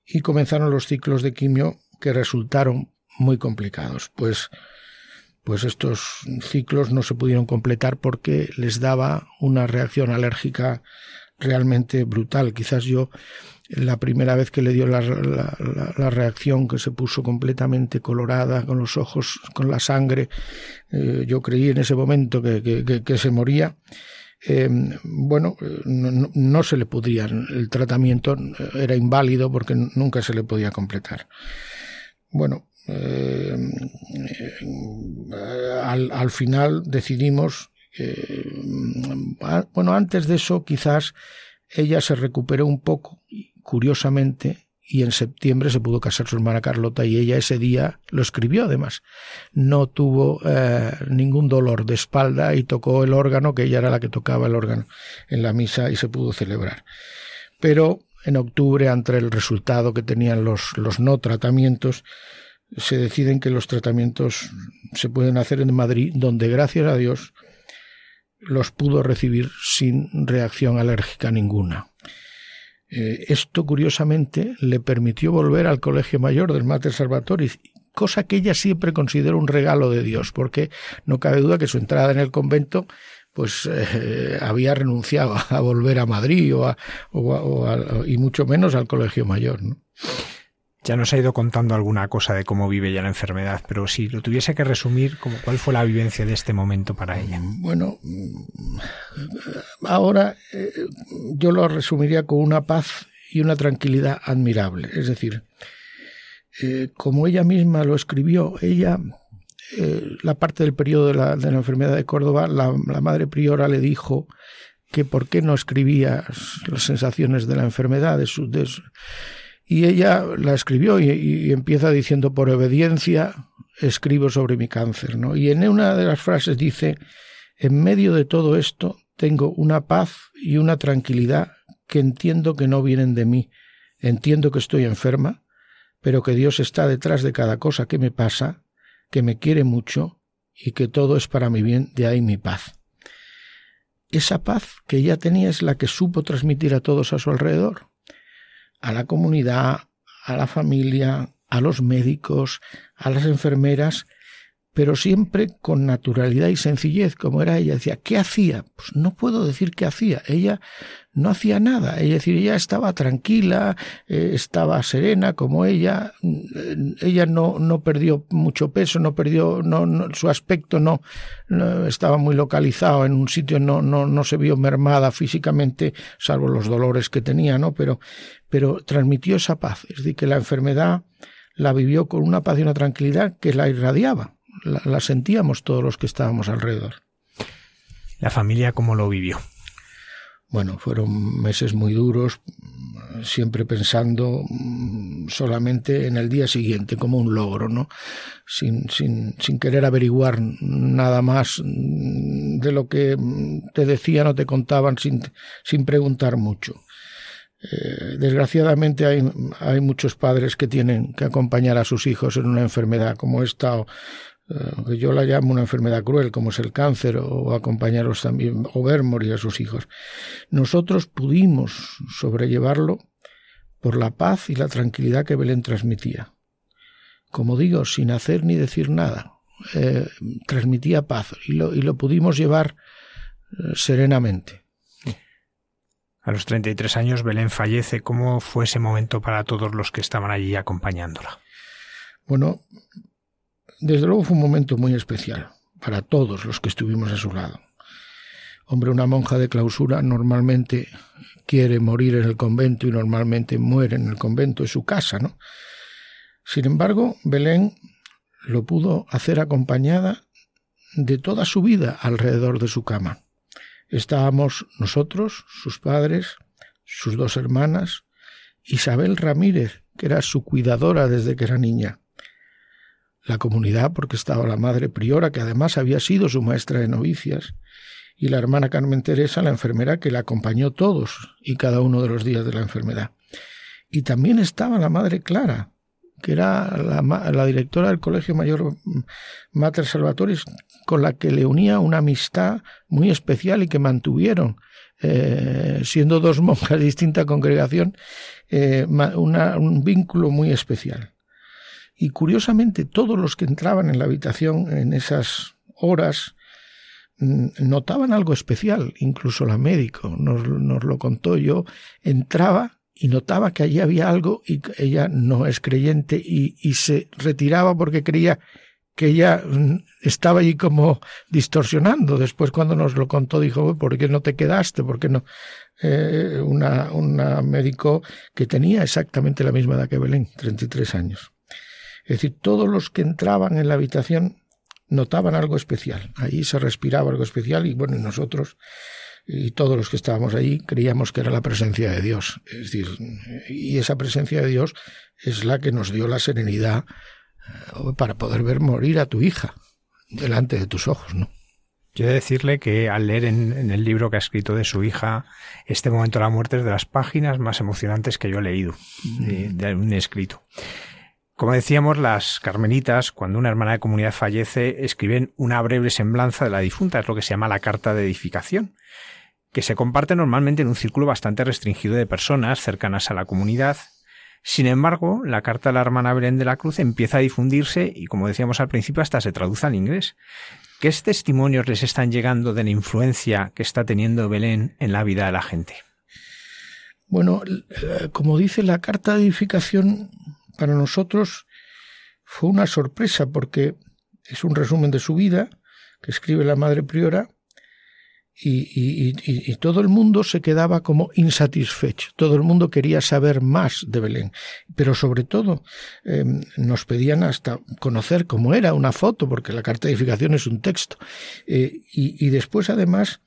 y comenzaron los ciclos de quimio que resultaron muy complicados, pues pues estos ciclos no se pudieron completar porque les daba una reacción alérgica realmente brutal. Quizás yo la primera vez que le dio la, reacción que se puso completamente colorada, con los ojos, con la sangre, eh, yo creí en ese momento que, que se moría eh, bueno, no, se le podía, el tratamiento era inválido porque nunca se le podía completar. Bueno, eh, al, al, final decidimos, bueno, antes de eso quizás ella se recuperó un poco, curiosamente, y en septiembre se pudo casar su hermana Carlota y ella ese día lo escribió además. No tuvo eh, ningún dolor de espalda y tocó el órgano, que ella era la que tocaba el órgano en la misa y se pudo celebrar. Pero en octubre, ante el resultado que tenían los, los no tratamientos, se deciden que los tratamientos se pueden hacer en Madrid, donde gracias a Dios los pudo recibir sin reacción alérgica ninguna. Eh, esto, curiosamente, le permitió volver al colegio mayor del Mater Salvatoris, cosa que ella siempre consideró un regalo de Dios, porque no cabe duda que su entrada en el convento pues eh, había renunciado a volver a Madrid o, o, y mucho menos al colegio mayor. ¿no? Ya nos ha ido contando alguna cosa de cómo vive ya la enfermedad, pero si lo tuviese que resumir, ¿cuál fue la vivencia de este momento para ella? Bueno, ahora eh, yo lo resumiría con una paz y una tranquilidad admirable. Es decir, eh, como ella misma lo escribió, ella, eh, la parte del periodo de la, enfermedad de Córdoba, la madre priora le dijo que por qué no escribía las sensaciones de la enfermedad, de su, y ella la escribió y, empieza diciendo por obediencia escribo sobre mi cáncer, ¿no? Y en una de las frases dice en medio de todo esto tengo una paz y una tranquilidad que entiendo que no vienen de mí. Entiendo que estoy enferma, pero que Dios está detrás de cada cosa que me pasa, que me quiere mucho y que todo es para mi bien, de ahí mi paz. Esa paz que ella tenía es la que supo transmitir a todos a su alrededor, a la comunidad, a la familia, a los médicos, a las enfermeras, pero siempre con naturalidad y sencillez, como era ella. Decía, ¿qué hacía? Pues no puedo decir qué hacía. Ella no hacía nada. Es decir, ella estaba tranquila, eh, estaba serena como ella. Mm, ella no, no perdió mucho peso, no perdió, no, su aspecto no, estaba muy localizado en un sitio, no, no, no se vio mermada físicamente, salvo los dolores que tenía, ¿no? Pero, pero transmitió esa paz. Es decir, que la enfermedad la vivió con una paz y una tranquilidad que la irradiaba la, sentíamos todos los que estábamos alrededor. ¿La familia cómo lo vivió? Bueno, fueron meses muy duros, siempre pensando mm, solamente en el día siguiente, como un logro, ¿no? Sin, sin, sin querer averiguar nada más mm, de lo que mm, te decían o te contaban sin, sin preguntar mucho. Eh, desgraciadamente hay, muchos padres que tienen que acompañar a sus hijos en una enfermedad como esta o, que yo la llamo una enfermedad cruel, como es el cáncer, o acompañarlos también, o ver morir a sus hijos. Nosotros pudimos sobrellevarlo por la paz y la tranquilidad que Belén transmitía. Como digo, sin hacer ni decir nada, eh, transmitía paz y lo, y lo pudimos llevar eh, serenamente. A los 33 años Belén fallece. ¿Cómo fue ese momento para todos los que estaban allí acompañándola? Bueno, desde luego fue un momento muy especial para todos los que estuvimos a su lado. Hombre, una monja de clausura normalmente quiere morir en el convento y normalmente muere en el convento, es su casa, ¿no? Sin embargo, Belén lo pudo hacer acompañada de toda su vida alrededor de su cama. Estábamos nosotros, sus padres, sus dos hermanas, Isabel Ramírez, que era su cuidadora desde que era niña, la comunidad porque estaba la madre priora, que además había sido su maestra de novicias, y la hermana Carmen Teresa, la enfermera, que la acompañó todos y cada uno de los días de la enfermedad. Y también estaba la madre Clara, que era la, directora del Colegio Mayor Mater Salvatoris, con la que le unía una amistad muy especial y que mantuvieron, eh, siendo dos monjas de distinta congregación, eh, un vínculo muy especial. Y curiosamente todos los que entraban en la habitación en esas horas mm, notaban algo especial, incluso la médico nos, lo contó yo, entraba y notaba que allí había algo y ella no es creyente y, se retiraba porque creía que ella mm, estaba allí como distorsionando. Después cuando nos lo contó dijo, ¿por qué no te quedaste? ¿Por qué no? Eh, una, una médico que tenía exactamente la misma edad que Belén, 33 años. Es decir, todos los que entraban en la habitación notaban algo especial. Allí se respiraba algo especial y bueno, nosotros y todos los que estábamos allí creíamos que era la presencia de Dios. Es decir, y esa presencia de Dios es la que nos dio la serenidad eh, para poder ver morir a tu hija delante de tus ojos, ¿no? Yo he de decirle que al leer en, el libro que ha escrito de su hija, este momento de la muerte es de las páginas más emocionantes que yo he leído de, de un escrito. Como decíamos, las carmelitas, cuando una hermana de comunidad fallece, escriben una breve semblanza de la difunta, es lo que se llama la carta de edificación, que se comparte normalmente en un círculo bastante restringido de personas cercanas a la comunidad. Sin embargo, la carta de la hermana Belén de la Cruz empieza a difundirse y, como decíamos al principio, hasta se traduce al inglés. ¿Qué testimonios les están llegando de la influencia que está teniendo Belén en la vida de la gente? Bueno, eh, como dice la carta de edificación, para nosotros fue una sorpresa porque es un resumen de su vida que escribe la Madre Priora y, todo el mundo se quedaba como insatisfecho, todo el mundo quería saber más de Belén, pero sobre todo em, nos pedían hasta conocer cómo era una foto, porque la carta de edificación es un texto, eh, y, después además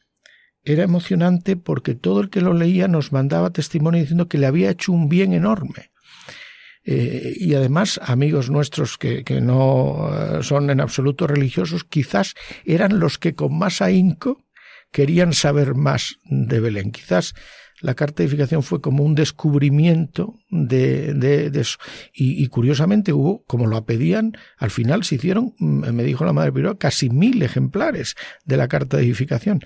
era emocionante porque todo el que lo leía nos mandaba testimonio diciendo que le había hecho un bien enorme. Eh, y además amigos nuestros que, que no eh, son en absoluto religiosos, quizás eran los que con más ahínco querían saber más de Belén. Quizás la carta de edificación fue como un descubrimiento de, eso. Y, curiosamente hubo, como lo pedían, al final se hicieron, me dijo la madre Piró, casi mil ejemplares de la carta de edificación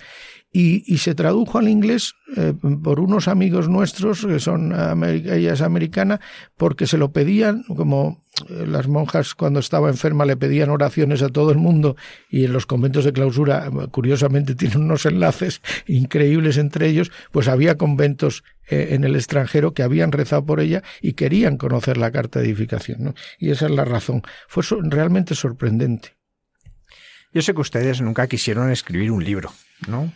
y, se tradujo al inglés eh, por unos amigos nuestros que son ella es americana porque se lo pedían como eh, las monjas cuando estaba enferma le pedían oraciones a todo el mundo y en los conventos de clausura curiosamente tienen unos enlaces increíbles entre ellos pues había conventos eh, en el extranjero que habían rezado por ella y querían conocer la carta de edificación ¿no? y esa es la razón fue realmente sorprendente yo sé que ustedes nunca quisieron escribir un libro, ¿no?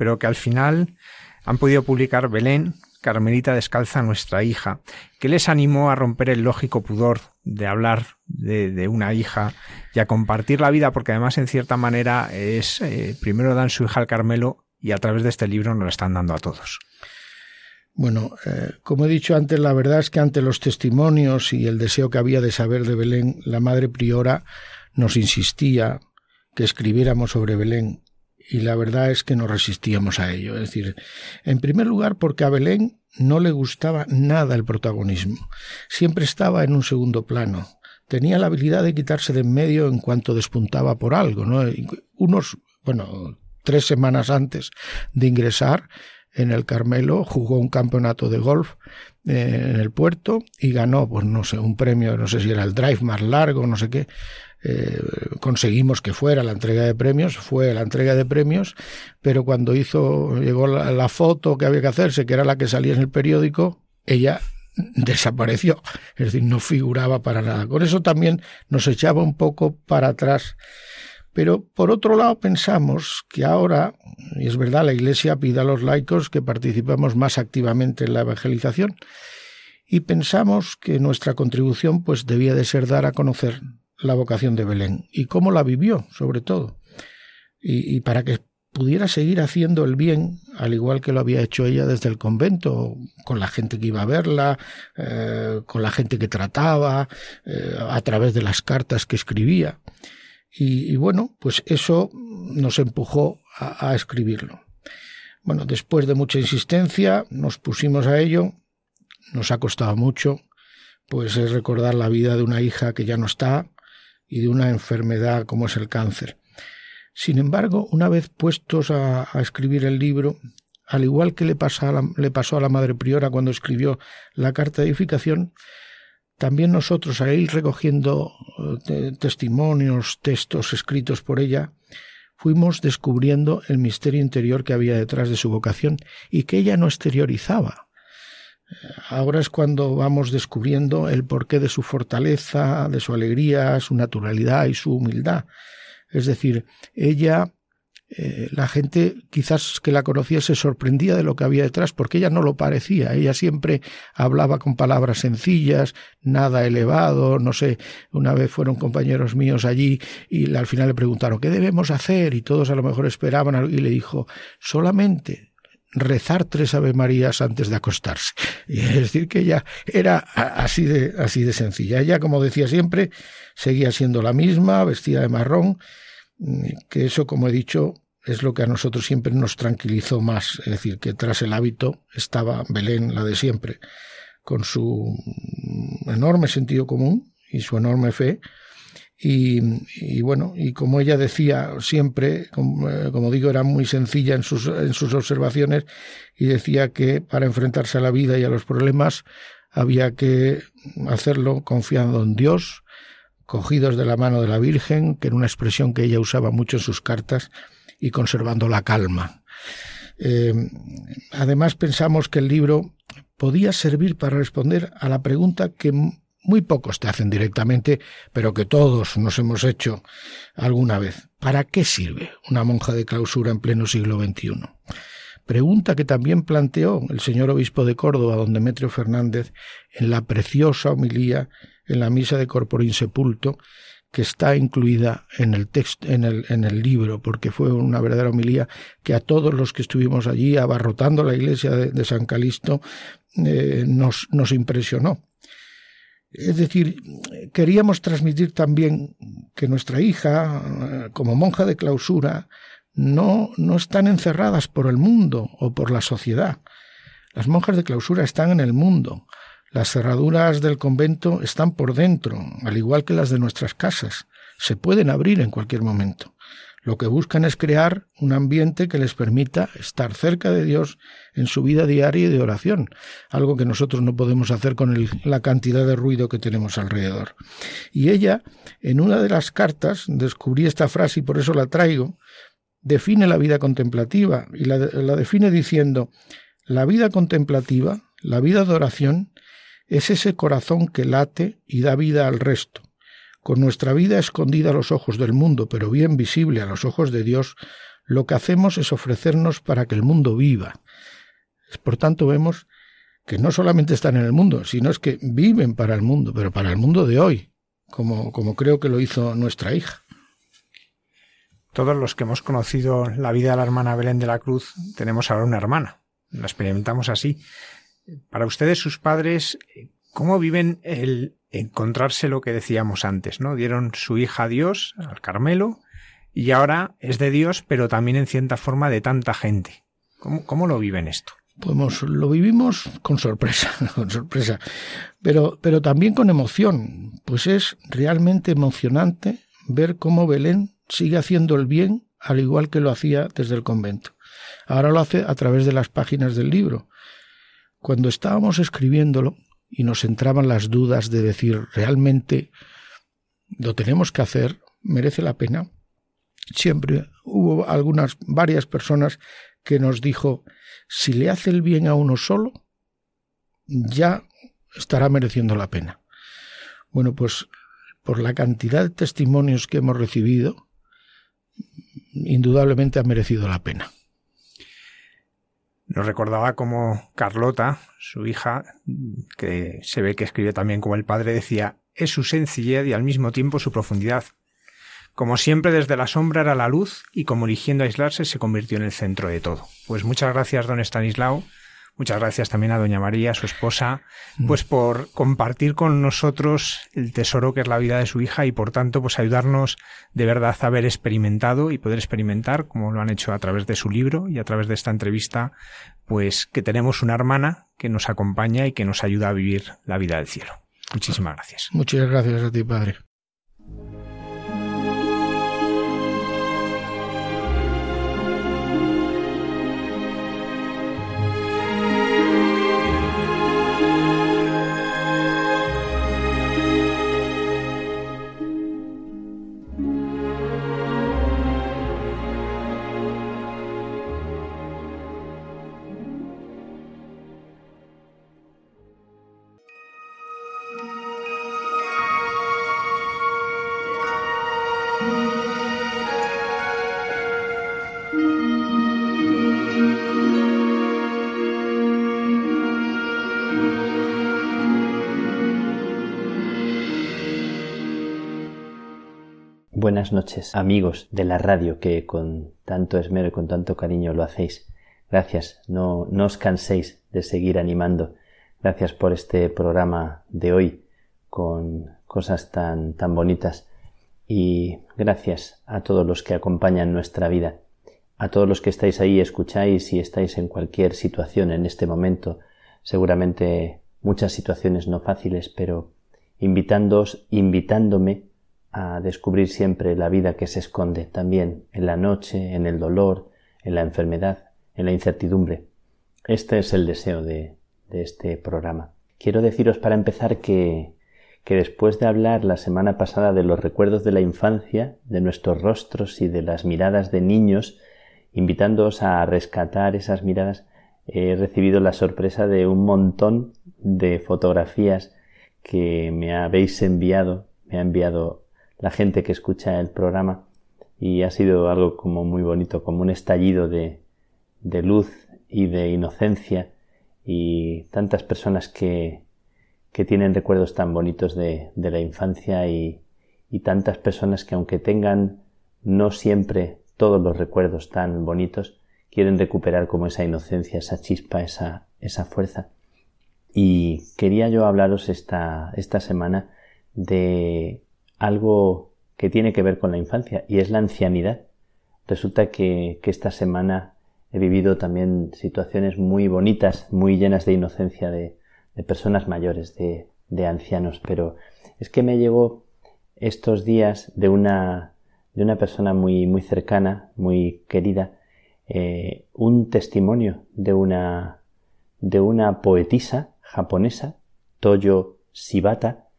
Pero que al final han podido publicar Belén, Carmelita descalza, nuestra hija, que les animó a romper el lógico pudor de hablar de, una hija y a compartir la vida, porque además en cierta manera es eh, primero dan su hija al Carmelo y a través de este libro nos lo están dando a todos. Bueno, eh, como he dicho antes, la verdad es que ante los testimonios y el deseo que había de saber de Belén, la madre priora nos insistía que escribiéramos sobre Belén y la verdad es que no resistíamos a ello. Es decir, en primer lugar porque a Belén no le gustaba nada el protagonismo. Siempre estaba en un segundo plano. Tenía la habilidad de quitarse de en medio en cuanto despuntaba por algo. ¿no? Unos, bueno, tres semanas antes de ingresar en el Carmelo, jugó un campeonato de golf eh, en el puerto y ganó, pues no sé, un premio, no sé si era el drive más largo, no sé qué, eh, conseguimos que fuera la entrega de premios, fue la entrega de premios, pero cuando hizo, llegó la, foto que había que hacerse, que era la que salía en el periódico, ella desapareció, es decir, no figuraba para nada. Con eso también nos echaba un poco para atrás. Pero por otro lado pensamos que ahora, y es verdad, la Iglesia pide a los laicos que participemos más activamente en la evangelización, y pensamos que nuestra contribución pues debía de ser dar a conocer la vocación de Belén y cómo la vivió, sobre todo. Y, para que pudiera seguir haciendo el bien, al igual que lo había hecho ella desde el convento, con la gente que iba a verla, eh, con la gente que trataba, eh, a través de las cartas que escribía. Y, bueno, pues eso nos empujó a, a escribirlo. Bueno, después de mucha insistencia, nos pusimos a ello, nos ha costado mucho, pues es recordar la vida de una hija que ya no está, y de una enfermedad como es el cáncer. Sin embargo, una vez puestos a, escribir el libro, al igual que le, pasó a la Madre Priora cuando escribió la carta de edificación, también nosotros, al ir recogiendo eh, testimonios, textos escritos por ella, fuimos descubriendo el misterio interior que había detrás de su vocación y que ella no exteriorizaba. Ahora es cuando vamos descubriendo el porqué de su fortaleza, de su alegría, su naturalidad y su humildad. Es decir, ella, eh, la gente quizás que la conocía se sorprendía de lo que había detrás porque ella no lo parecía. Ella siempre hablaba con palabras sencillas, nada elevado, no sé. Una vez fueron compañeros míos allí y al final le preguntaron ¿qué debemos hacer? Y todos a lo mejor esperaban y le dijo solamente rezar tres Ave Marías antes de acostarse. Y es decir, que ella era así de, así de sencilla. Ella, como decía siempre, seguía siendo la misma, vestida de marrón, que eso, como he dicho, es lo que a nosotros siempre nos tranquilizó más. Es decir, que tras el hábito estaba Belén, la de siempre, con su enorme sentido común y su enorme fe, y, bueno, y como ella decía siempre, como, eh, como, digo, era muy sencilla en sus, en sus observaciones y decía que para enfrentarse a la vida y a los problemas había que hacerlo confiando en Dios, cogidos de la mano de la Virgen, que era una expresión que ella usaba mucho en sus cartas, y conservando la calma. Eh, además pensamos que el libro podía servir para responder a la pregunta que muy pocos te hacen directamente, pero que todos nos hemos hecho alguna vez. ¿Para qué sirve una monja de clausura en pleno siglo XXI? Pregunta que también planteó el señor obispo de Córdoba, don Demetrio Fernández, en la preciosa homilía en la misa de Corporo Insepulto, que está incluida en el texto, en el, en el libro, porque fue una verdadera homilía que a todos los que estuvimos allí abarrotando la iglesia de, San Calisto eh, nos impresionó. Es decir, queríamos transmitir también que nuestra hija, como monja de clausura, no, no están encerradas por el mundo o por la sociedad. Las monjas de clausura están en el mundo. Las cerraduras del convento están por dentro, al igual que las de nuestras casas. Se pueden abrir en cualquier momento. Lo que buscan es crear un ambiente que les permita estar cerca de Dios en su vida diaria y de oración, algo que nosotros no podemos hacer con la cantidad de ruido que tenemos alrededor. Y ella, en una de las cartas, descubrí esta frase y por eso la traigo, define la vida contemplativa y la, define diciendo, la vida contemplativa, la vida de oración, es ese corazón que late y da vida al resto con nuestra vida escondida a los ojos del mundo, pero bien visible a los ojos de Dios, lo que hacemos es ofrecernos para que el mundo viva. Por tanto, vemos que no solamente están en el mundo, sino es que viven para el mundo, pero para el mundo de hoy, como, como creo que lo hizo nuestra hija. Todos los que hemos conocido la vida de la hermana Belén de la Cruz tenemos ahora una hermana. La experimentamos así. Para ustedes, sus padres, ¿cómo viven el encontrarse lo que decíamos antes, ¿no? Dieron su hija a Dios, al Carmelo, y ahora es de Dios, pero también en cierta forma de tanta gente. ¿Cómo, cómo lo viven esto? Pues lo vivimos con sorpresa, con sorpresa, pero, pero también con emoción, pues es realmente emocionante ver cómo Belén sigue haciendo el bien al igual que lo hacía desde el convento. Ahora lo hace a través de las páginas del libro. Cuando estábamos escribiéndolo, y nos entraban las dudas de decir realmente lo tenemos que hacer, merece la pena. Siempre hubo algunas, varias personas que nos dijo, si le hace el bien a uno solo, ya estará mereciendo la pena. Bueno, pues por la cantidad de testimonios que hemos recibido, indudablemente ha merecido la pena. Nos recordaba como Carlota, su hija, que se ve que escribe también como el padre, decía, es su sencillez y al mismo tiempo su profundidad. Como siempre desde la sombra era la luz y como eligiendo aislarse se convirtió en el centro de todo. Pues muchas gracias, don Estanislao, Muchas gracias también a doña María, su esposa, mm. pues por compartir con nosotros el tesoro que es la vida de su hija y por tanto pues ayudarnos de verdad a haber experimentado y poder experimentar, como lo han hecho a través de su libro y a través de esta entrevista, pues que tenemos una hermana que nos acompaña y que nos ayuda a vivir la vida del cielo. Muchísimas gracias. Muchas gracias a ti, Padre. Buenas noches, amigos de la radio que con tanto esmero y con tanto cariño lo hacéis. Gracias, no, no os canséis de seguir animando. Gracias por este programa de hoy con cosas tan, tan bonitas. Y gracias a todos los que acompañan nuestra vida, a todos los que estáis ahí, escucháis y estáis en cualquier situación en este momento, seguramente muchas situaciones no fáciles, pero invitándoos, invitándome a descubrir siempre la vida que se esconde también en la noche, en el dolor, en la enfermedad, en la incertidumbre. Este es el deseo de, este programa. Quiero deciros para empezar que, que después de hablar la semana pasada de los recuerdos de la infancia, de nuestros rostros y de las miradas de niños, invitándoos a rescatar esas miradas, he recibido la sorpresa de un montón de fotografías que me habéis enviado, me ha enviado la gente que escucha el programa y ha sido algo como muy bonito, como un estallido de, de luz y de inocencia y tantas personas que, que tienen recuerdos tan bonitos de, de la infancia y, y tantas personas que aunque tengan no siempre todos los recuerdos tan bonitos, quieren recuperar como esa inocencia, esa chispa, esa, esa fuerza. Y quería yo hablaros esta, esta semana de algo que tiene que ver con la infancia y es la ancianidad. Resulta que, esta semana he vivido también situaciones muy bonitas, muy llenas de inocencia de, personas mayores, de, de, ancianos, pero es que me llegó estos días de una, de una persona muy, muy cercana, muy querida, eh, un testimonio de una, de una poetisa japonesa, Toyo Shibata,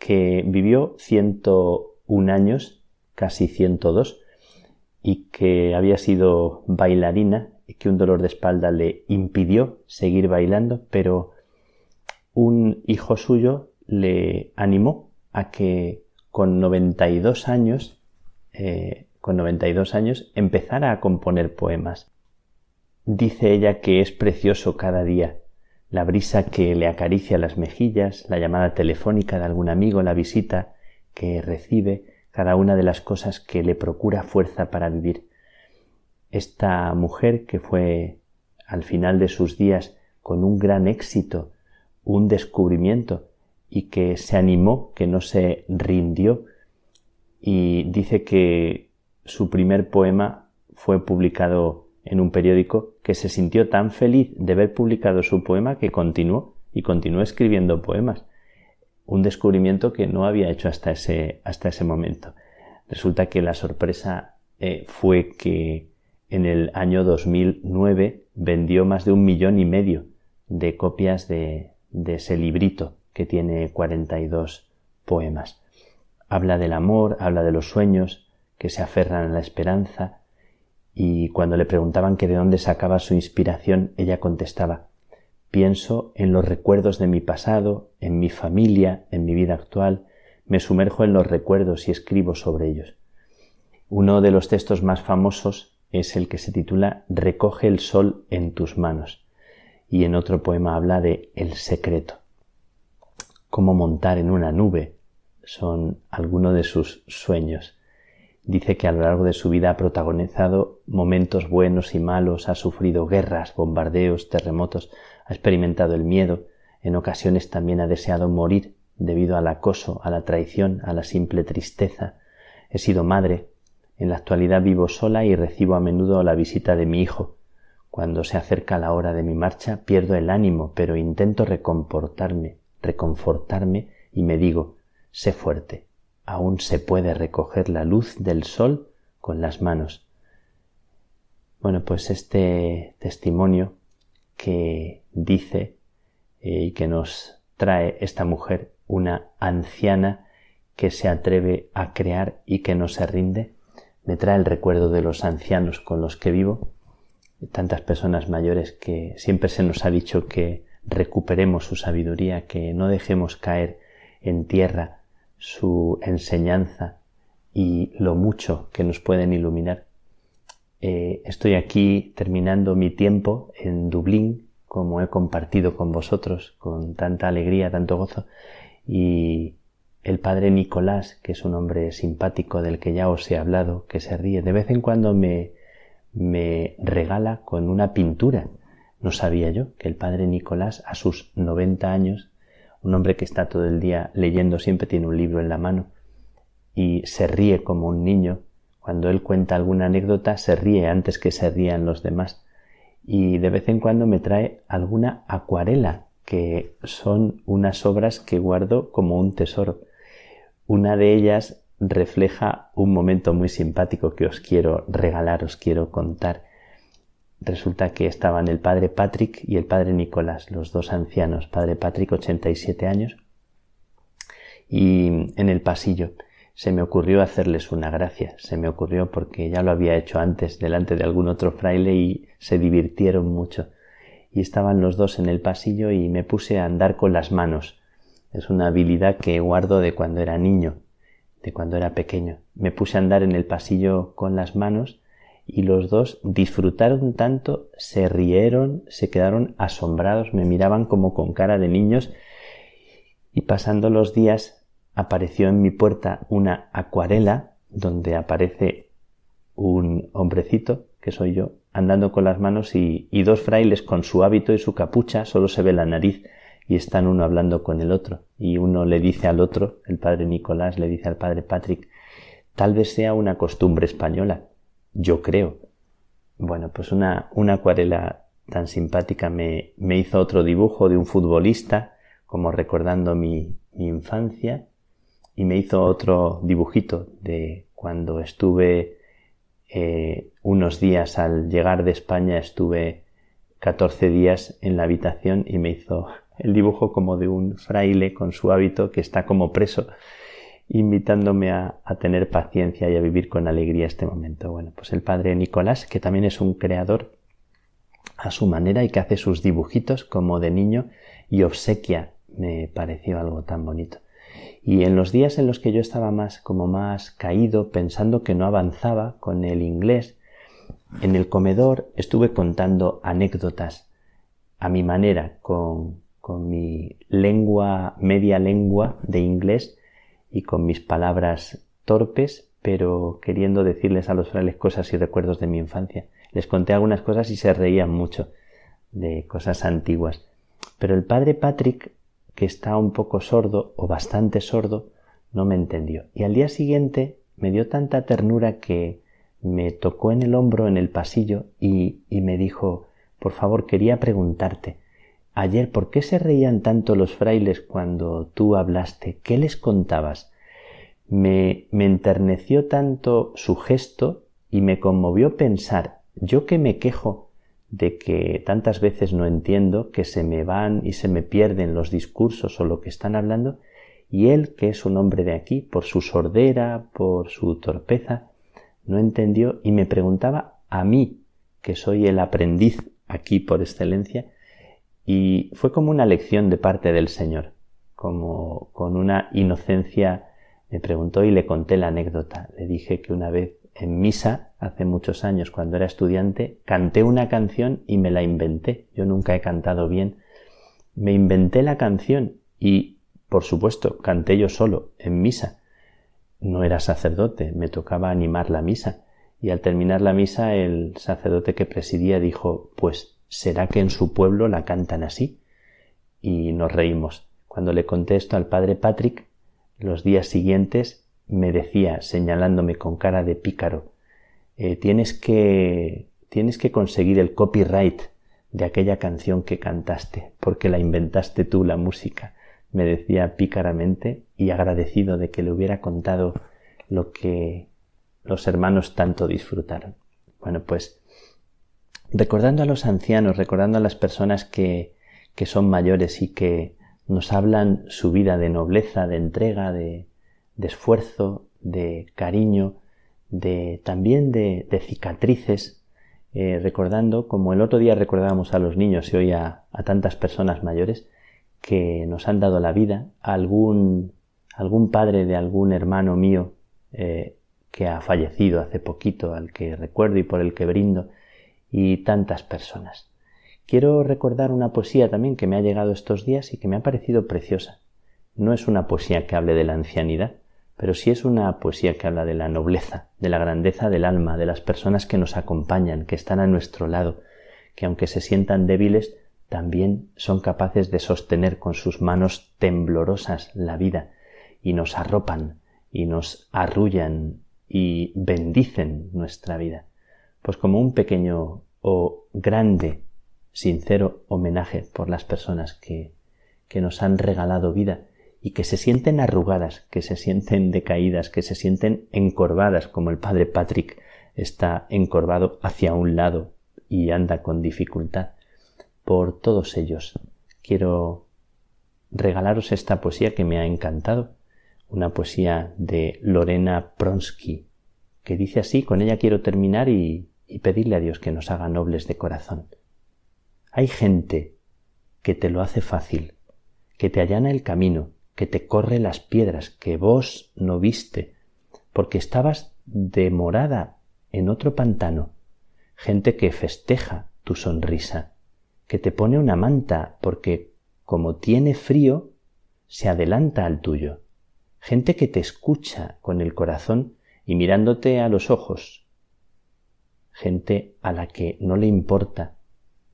que vivió 101 años, casi 102, y que había sido bailarina y que un dolor de espalda le impidió seguir bailando, pero un hijo suyo le animó a que con 92 años, eh, con 92 años, empezara a componer poemas. Dice ella que es precioso cada día, la brisa que le acaricia las mejillas, la llamada telefónica de algún amigo, la visita que recibe, cada una de las cosas que le procura fuerza para vivir. Esta mujer que fue al final de sus días con un gran éxito, un descubrimiento y que se animó, que no se rindió y dice que su primer poema fue publicado en un periódico que se sintió tan feliz de haber publicado su poema que continuó y continuó escribiendo poemas un descubrimiento que no había hecho hasta ese, hasta ese momento. Resulta que la sorpresa eh, fue que en el año 2009 vendió más de un millón y medio de copias de, de ese librito que tiene 42 poemas. Habla del amor, habla de los sueños que se aferran a la esperanza y cuando le preguntaban que de dónde sacaba su inspiración, ella contestaba Pienso en los recuerdos de mi pasado, en mi familia, en mi vida actual, me sumerjo en los recuerdos y escribo sobre ellos. Uno de los textos más famosos es el que se titula Recoge el sol en tus manos y en otro poema habla de El secreto. Cómo montar en una nube son algunos de sus sueños. Dice que a lo largo de su vida ha protagonizado momentos buenos y malos, ha sufrido guerras, bombardeos, terremotos, ha experimentado el miedo, en ocasiones también ha deseado morir debido al acoso, a la traición, a la simple tristeza. He sido madre, en la actualidad vivo sola y recibo a menudo la visita de mi hijo. Cuando se acerca la hora de mi marcha pierdo el ánimo, pero intento recomportarme, reconfortarme y me digo, sé fuerte, aún se puede recoger la luz del sol con las manos. Bueno, pues este testimonio que dice eh, y que nos trae esta mujer, una anciana que se atreve a crear y que no se rinde, me trae el recuerdo de los ancianos con los que vivo, tantas personas mayores que siempre se nos ha dicho que recuperemos su sabiduría, que no dejemos caer en tierra su enseñanza y lo mucho que nos pueden iluminar. Eh, estoy aquí terminando mi tiempo en Dublín, como he compartido con vosotros, con tanta alegría, tanto gozo, y el padre Nicolás, que es un hombre simpático del que ya os he hablado, que se ríe, de vez en cuando me, me regala con una pintura. No sabía yo que el padre Nicolás, a sus 90 años, un hombre que está todo el día leyendo, siempre tiene un libro en la mano, y se ríe como un niño cuando él cuenta alguna anécdota, se ríe antes que se rían los demás. Y de vez en cuando me trae alguna acuarela, que son unas obras que guardo como un tesoro. Una de ellas refleja un momento muy simpático que os quiero regalar, os quiero contar. Resulta que estaban el padre Patrick y el padre Nicolás, los dos ancianos, padre Patrick 87 años, y en el pasillo se me ocurrió hacerles una gracia, se me ocurrió porque ya lo había hecho antes delante de algún otro fraile y se divirtieron mucho. Y estaban los dos en el pasillo y me puse a andar con las manos. Es una habilidad que guardo de cuando era niño, de cuando era pequeño. Me puse a andar en el pasillo con las manos y los dos disfrutaron tanto, se rieron, se quedaron asombrados, me miraban como con cara de niños y pasando los días apareció en mi puerta una acuarela donde aparece un hombrecito, que soy yo, andando con las manos y, dos frailes con su hábito y su capucha, solo se ve la nariz y están uno hablando con el otro. Y uno le dice al otro, el padre Nicolás le dice al padre Patrick, tal vez sea una costumbre española. Yo creo. Bueno, pues una, una acuarela tan simpática me, me hizo otro dibujo de un futbolista, como recordando mi, mi infancia, y me hizo otro dibujito de cuando estuve eh, unos días al llegar de España, estuve 14 días en la habitación y me hizo el dibujo como de un fraile con su hábito que está como preso, invitándome a, tener paciencia y a vivir con alegría este momento. Bueno, pues el padre Nicolás, que también es un creador a su manera y que hace sus dibujitos como de niño y obsequia, me pareció algo tan bonito. Y en los días en los que yo estaba más como más caído, pensando que no avanzaba con el inglés, en el comedor estuve contando anécdotas a mi manera, con, con mi lengua, media lengua de inglés y con mis palabras torpes, pero queriendo decirles a los frailes cosas y recuerdos de mi infancia. Les conté algunas cosas y se reían mucho de cosas antiguas. Pero el padre Patrick que está un poco sordo o bastante sordo, no me entendió. Y al día siguiente me dio tanta ternura que me tocó en el hombro en el pasillo y, y me dijo por favor quería preguntarte ayer por qué se reían tanto los frailes cuando tú hablaste qué les contabas me, me enterneció tanto su gesto y me conmovió pensar yo que me quejo de que tantas veces no entiendo, que se me van y se me pierden los discursos o lo que están hablando, y él, que es un hombre de aquí, por su sordera, por su torpeza, no entendió y me preguntaba a mí, que soy el aprendiz aquí por excelencia, y fue como una lección de parte del Señor, como con una inocencia me preguntó y le conté la anécdota. Le dije que una vez en misa, hace muchos años, cuando era estudiante, canté una canción y me la inventé. Yo nunca he cantado bien. Me inventé la canción y, por supuesto, canté yo solo, en misa. No era sacerdote, me tocaba animar la misa. Y al terminar la misa, el sacerdote que presidía dijo, pues, ¿será que en su pueblo la cantan así? Y nos reímos. Cuando le conté esto al padre Patrick, los días siguientes me decía, señalándome con cara de pícaro, eh, tienes que tienes que conseguir el copyright de aquella canción que cantaste, porque la inventaste tú la música, me decía pícaramente y agradecido de que le hubiera contado lo que los hermanos tanto disfrutaron. Bueno, pues recordando a los ancianos, recordando a las personas que, que son mayores y que nos hablan su vida de nobleza, de entrega, de, de esfuerzo, de cariño, de también de, cicatrices, eh, recordando, como el otro día recordábamos a los niños y hoy a, tantas personas mayores, que nos han dado la vida, algún, algún padre de algún hermano mío eh, que ha fallecido hace poquito, al que recuerdo y por el que brindo, y tantas personas. Quiero recordar una poesía también que me ha llegado estos días y que me ha parecido preciosa. No es una poesía que hable de la ancianidad, pero sí es una poesía que habla de la nobleza, de la grandeza del alma, de las personas que nos acompañan, que están a nuestro lado, que aunque se sientan débiles, también son capaces de sostener con sus manos temblorosas la vida y nos arropan y nos arrullan y bendicen nuestra vida. Pues como un pequeño o grande, sincero homenaje por las personas que, que nos han regalado vida y que se sienten arrugadas, que se sienten decaídas, que se sienten encorvadas, como el padre Patrick está encorvado hacia un lado y anda con dificultad. Por todos ellos quiero regalaros esta poesía que me ha encantado, una poesía de Lorena Pronsky, que dice así, con ella quiero terminar y, y pedirle a Dios que nos haga nobles de corazón. Hay gente que te lo hace fácil, que te allana el camino, que te corre las piedras que vos no viste, porque estabas demorada en otro pantano, gente que festeja tu sonrisa, que te pone una manta porque como tiene frío, se adelanta al tuyo, gente que te escucha con el corazón y mirándote a los ojos, gente a la que no le importa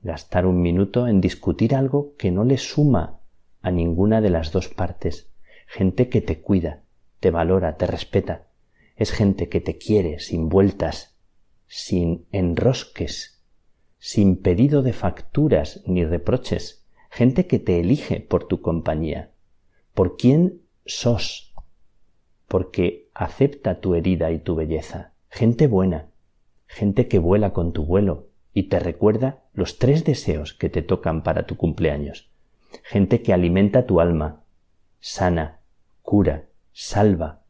gastar un minuto en discutir algo que no le suma a ninguna de las dos partes, gente que te cuida, te valora, te respeta, es gente que te quiere sin vueltas, sin enrosques, sin pedido de facturas ni reproches, gente que te elige por tu compañía, por quién sos, porque acepta tu herida y tu belleza, gente buena, gente que vuela con tu vuelo y te recuerda los tres deseos que te tocan para tu cumpleaños, gente que alimenta tu alma, sana, cura, salva,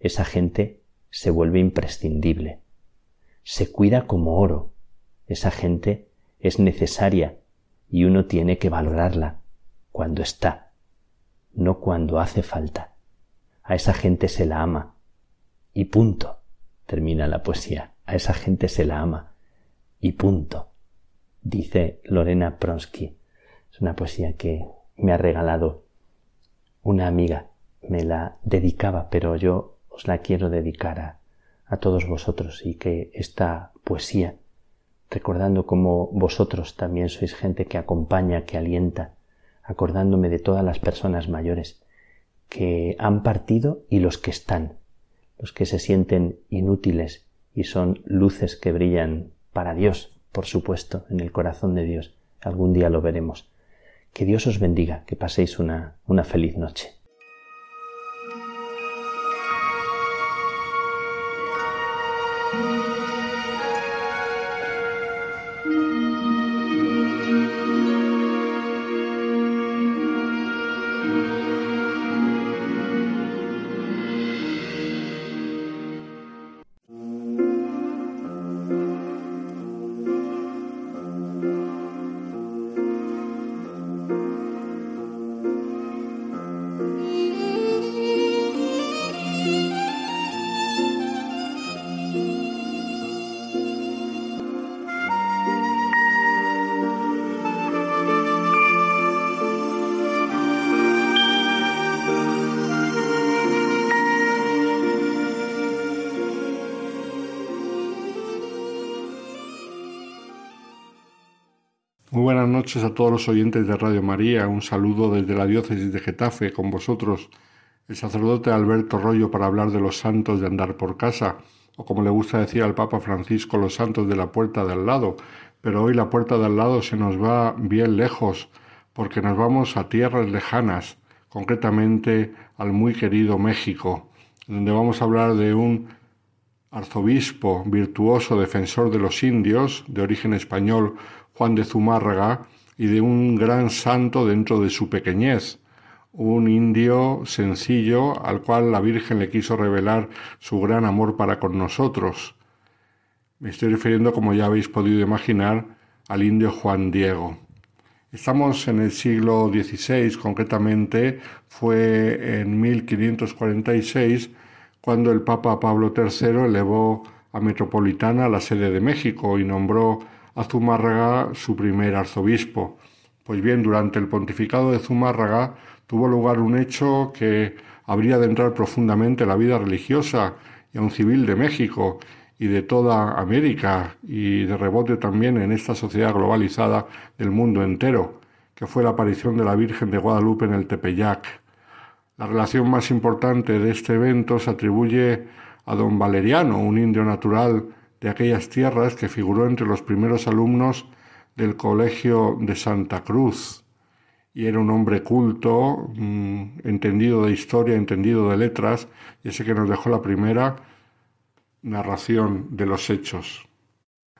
esa gente se vuelve imprescindible, se cuida como oro, esa gente es necesaria y uno tiene que valorarla cuando está, no cuando hace falta. A esa gente se la ama. Y punto. Termina la poesía. A esa gente se la ama. Y punto. Dice Lorena Pronsky. Es una poesía que me ha regalado una amiga. Me la dedicaba, pero yo os la quiero dedicar a, a todos vosotros y que esta poesía, recordando como vosotros también sois gente que acompaña, que alienta, acordándome de todas las personas mayores que han partido y los que están, los que se sienten inútiles y son luces que brillan para Dios, por supuesto, en el corazón de Dios. Algún día lo veremos. Que Dios os bendiga, que paséis una, una feliz noche. Noches a todos los oyentes de Radio María. Un saludo desde la diócesis de Getafe con vosotros, el sacerdote Alberto Rollo, para hablar de los santos de andar por casa, o como le gusta decir al Papa Francisco, los santos de la puerta de al lado. Pero hoy la puerta de al lado se nos va bien lejos, porque nos vamos a tierras lejanas, concretamente al muy querido México, donde vamos a hablar de un arzobispo virtuoso defensor de los indios, de origen español, Juan de Zumárraga, y de un gran santo dentro de su pequeñez, un indio sencillo al cual la Virgen le quiso revelar su gran amor para con nosotros. Me estoy refiriendo, como ya habéis podido imaginar, al indio Juan Diego. Estamos en el siglo XVI, concretamente fue en 1546 cuando el Papa Pablo III elevó a Metropolitana la sede de México y nombró Zumárraga su primer arzobispo. Pues bien, durante el pontificado de Zumárraga tuvo lugar un hecho que habría de entrar profundamente en la vida religiosa y aun civil de México y de toda América y de rebote también en esta sociedad globalizada del mundo entero, que fue la aparición de la Virgen de Guadalupe en el Tepeyac. La relación más importante de este evento se atribuye a don Valeriano, un indio natural de aquellas tierras que figuró entre los primeros alumnos del Colegio de Santa Cruz y era un hombre culto, mm, entendido de historia, entendido de letras, y ese que nos dejó la primera narración de los hechos.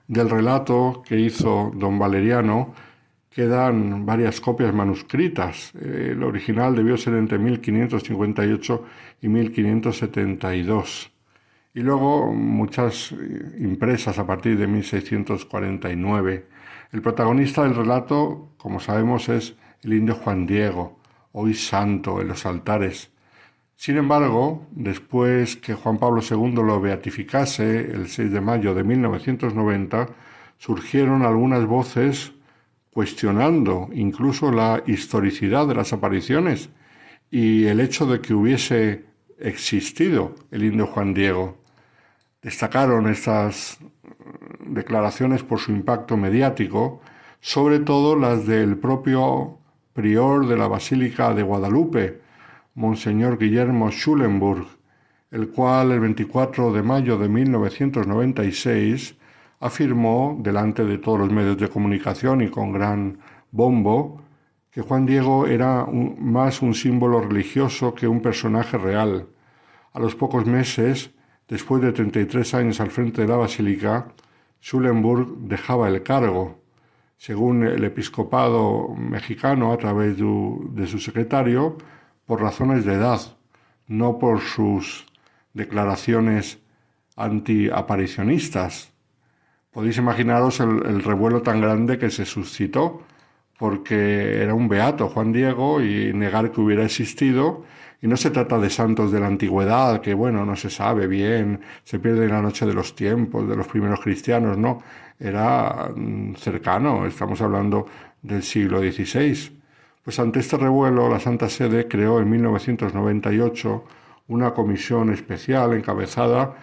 Del relato que hizo don Valeriano quedan varias copias manuscritas. El original debió ser entre 1558 y 1572 y luego muchas eh, impresas a partir de 1649. El protagonista del relato, como sabemos, es el indio Juan Diego, hoy santo en los altares. Sin embargo, después que Juan Pablo II lo beatificase el 6 de mayo de 1990, surgieron algunas voces cuestionando incluso la historicidad de las apariciones y el hecho de que hubiese existido el indio Juan Diego. Destacaron estas declaraciones por su impacto mediático, sobre todo las del propio prior de la Basílica de Guadalupe, Monseñor Guillermo Schulenburg, el cual el 24 de mayo de 1996 afirmó delante de todos los medios de comunicación y con gran bombo que Juan Diego era más un símbolo religioso que un personaje real. A los pocos meses, después de 33 años al frente de la basílica, Schulenburg dejaba el cargo. Según el episcopado mexicano, a través de su secretario, por razones de edad, no por sus declaraciones antiaparicionistas. Podéis imaginaros el, revuelo tan grande que se suscitó, porque era un beato Juan Diego y negar que hubiera existido, y no se trata de santos de la antigüedad, que bueno, no se sabe bien, se pierde en la noche de los tiempos, de los primeros cristianos, no, era mm, cercano, estamos hablando del siglo XVI. Pues ante este revuelo, la Santa Sede creó en 1998 una comisión especial encabezada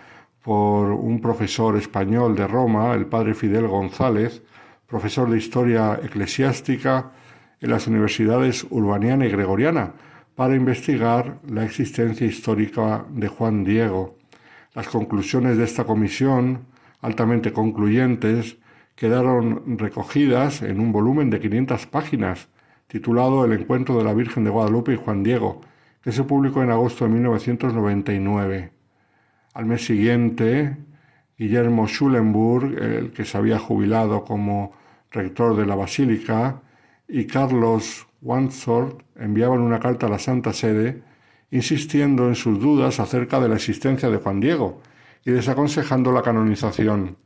por un profesor español de Roma, el padre Fidel González, profesor de Historia Eclesiástica en las universidades Urbaniana y Gregoriana, para investigar la existencia histórica de Juan Diego. Las conclusiones de esta comisión, altamente concluyentes, quedaron recogidas en un volumen de 500 páginas titulado El encuentro de la Virgen de Guadalupe y Juan Diego, que se publicó en agosto de 1999. Al mes siguiente, Guillermo Schulenburg, el que se había jubilado como rector de la Basílica, y Carlos Wandsworth enviaban una carta a la Santa Sede insistiendo en sus dudas acerca de la existencia de Juan Diego y desaconsejando la canonización.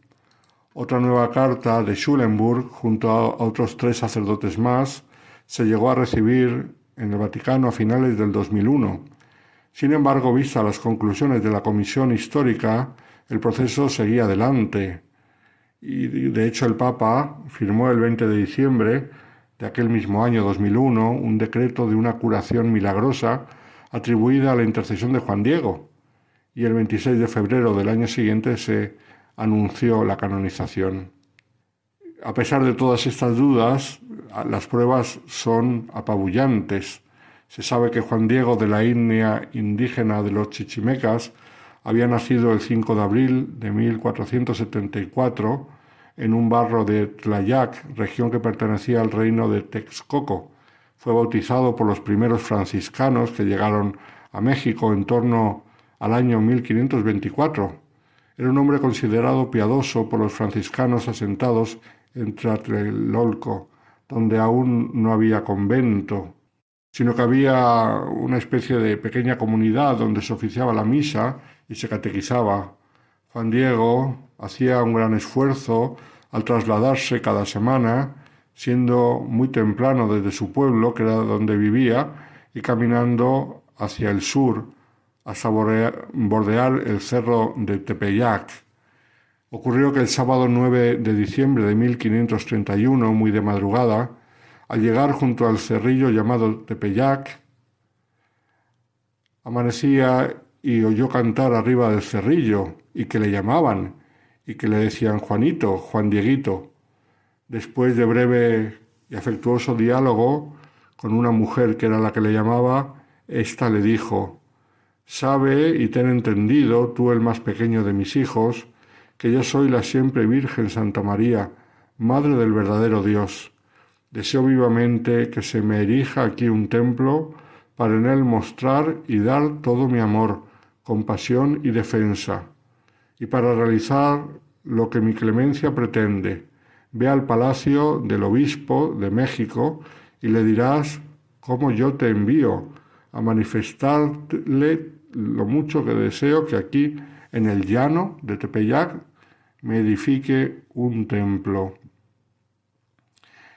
Otra nueva carta de Schulenburg, junto a otros tres sacerdotes más, se llegó a recibir en el Vaticano a finales del 2001 sin embargo, vista las conclusiones de la Comisión Histórica, el proceso seguía adelante. Y de hecho el Papa firmó el 20 de diciembre de aquel mismo año 2001 un decreto de una curación milagrosa atribuida a la intercesión de Juan Diego. Y el 26 de febrero del año siguiente se anunció la canonización. A pesar de todas estas dudas, las pruebas son apabullantes. Se sabe que Juan Diego de la etnia indígena de los chichimecas había nacido el 5 de abril de 1474 en un barro de Tlayac, región que pertenecía al reino de Texcoco. Fue bautizado por los primeros franciscanos que llegaron a México en torno al año 1524. Era un hombre considerado piadoso por los franciscanos asentados en Tlatelolco, donde aún no había convento sino que había una especie de pequeña comunidad donde se oficiaba la misa y se catequizaba. Juan Diego hacía un gran esfuerzo al trasladarse cada semana, siendo muy temprano desde su pueblo, que era donde vivía, y caminando hacia el sur hasta bordear el cerro de Tepeyac. Ocurrió que el sábado 9 de diciembre de 1531, muy de madrugada, al llegar junto al cerrillo llamado Tepeyac, amanecía y oyó cantar arriba del cerrillo y que le llamaban y que le decían Juanito, Juan Dieguito. Después de breve y afectuoso diálogo con una mujer que era la que le llamaba, ésta le dijo, Sabe y ten entendido, tú el más pequeño de mis hijos, que yo soy la siempre Virgen Santa María, Madre del verdadero Dios Deseo vivamente que se me erija aquí un templo para en él mostrar y dar todo mi amor, compasión y defensa, y para realizar lo que mi clemencia pretende. Ve al palacio del obispo de México y le dirás cómo yo te envío a manifestarle lo mucho que deseo que aquí en el llano de Tepeyac me edifique un templo.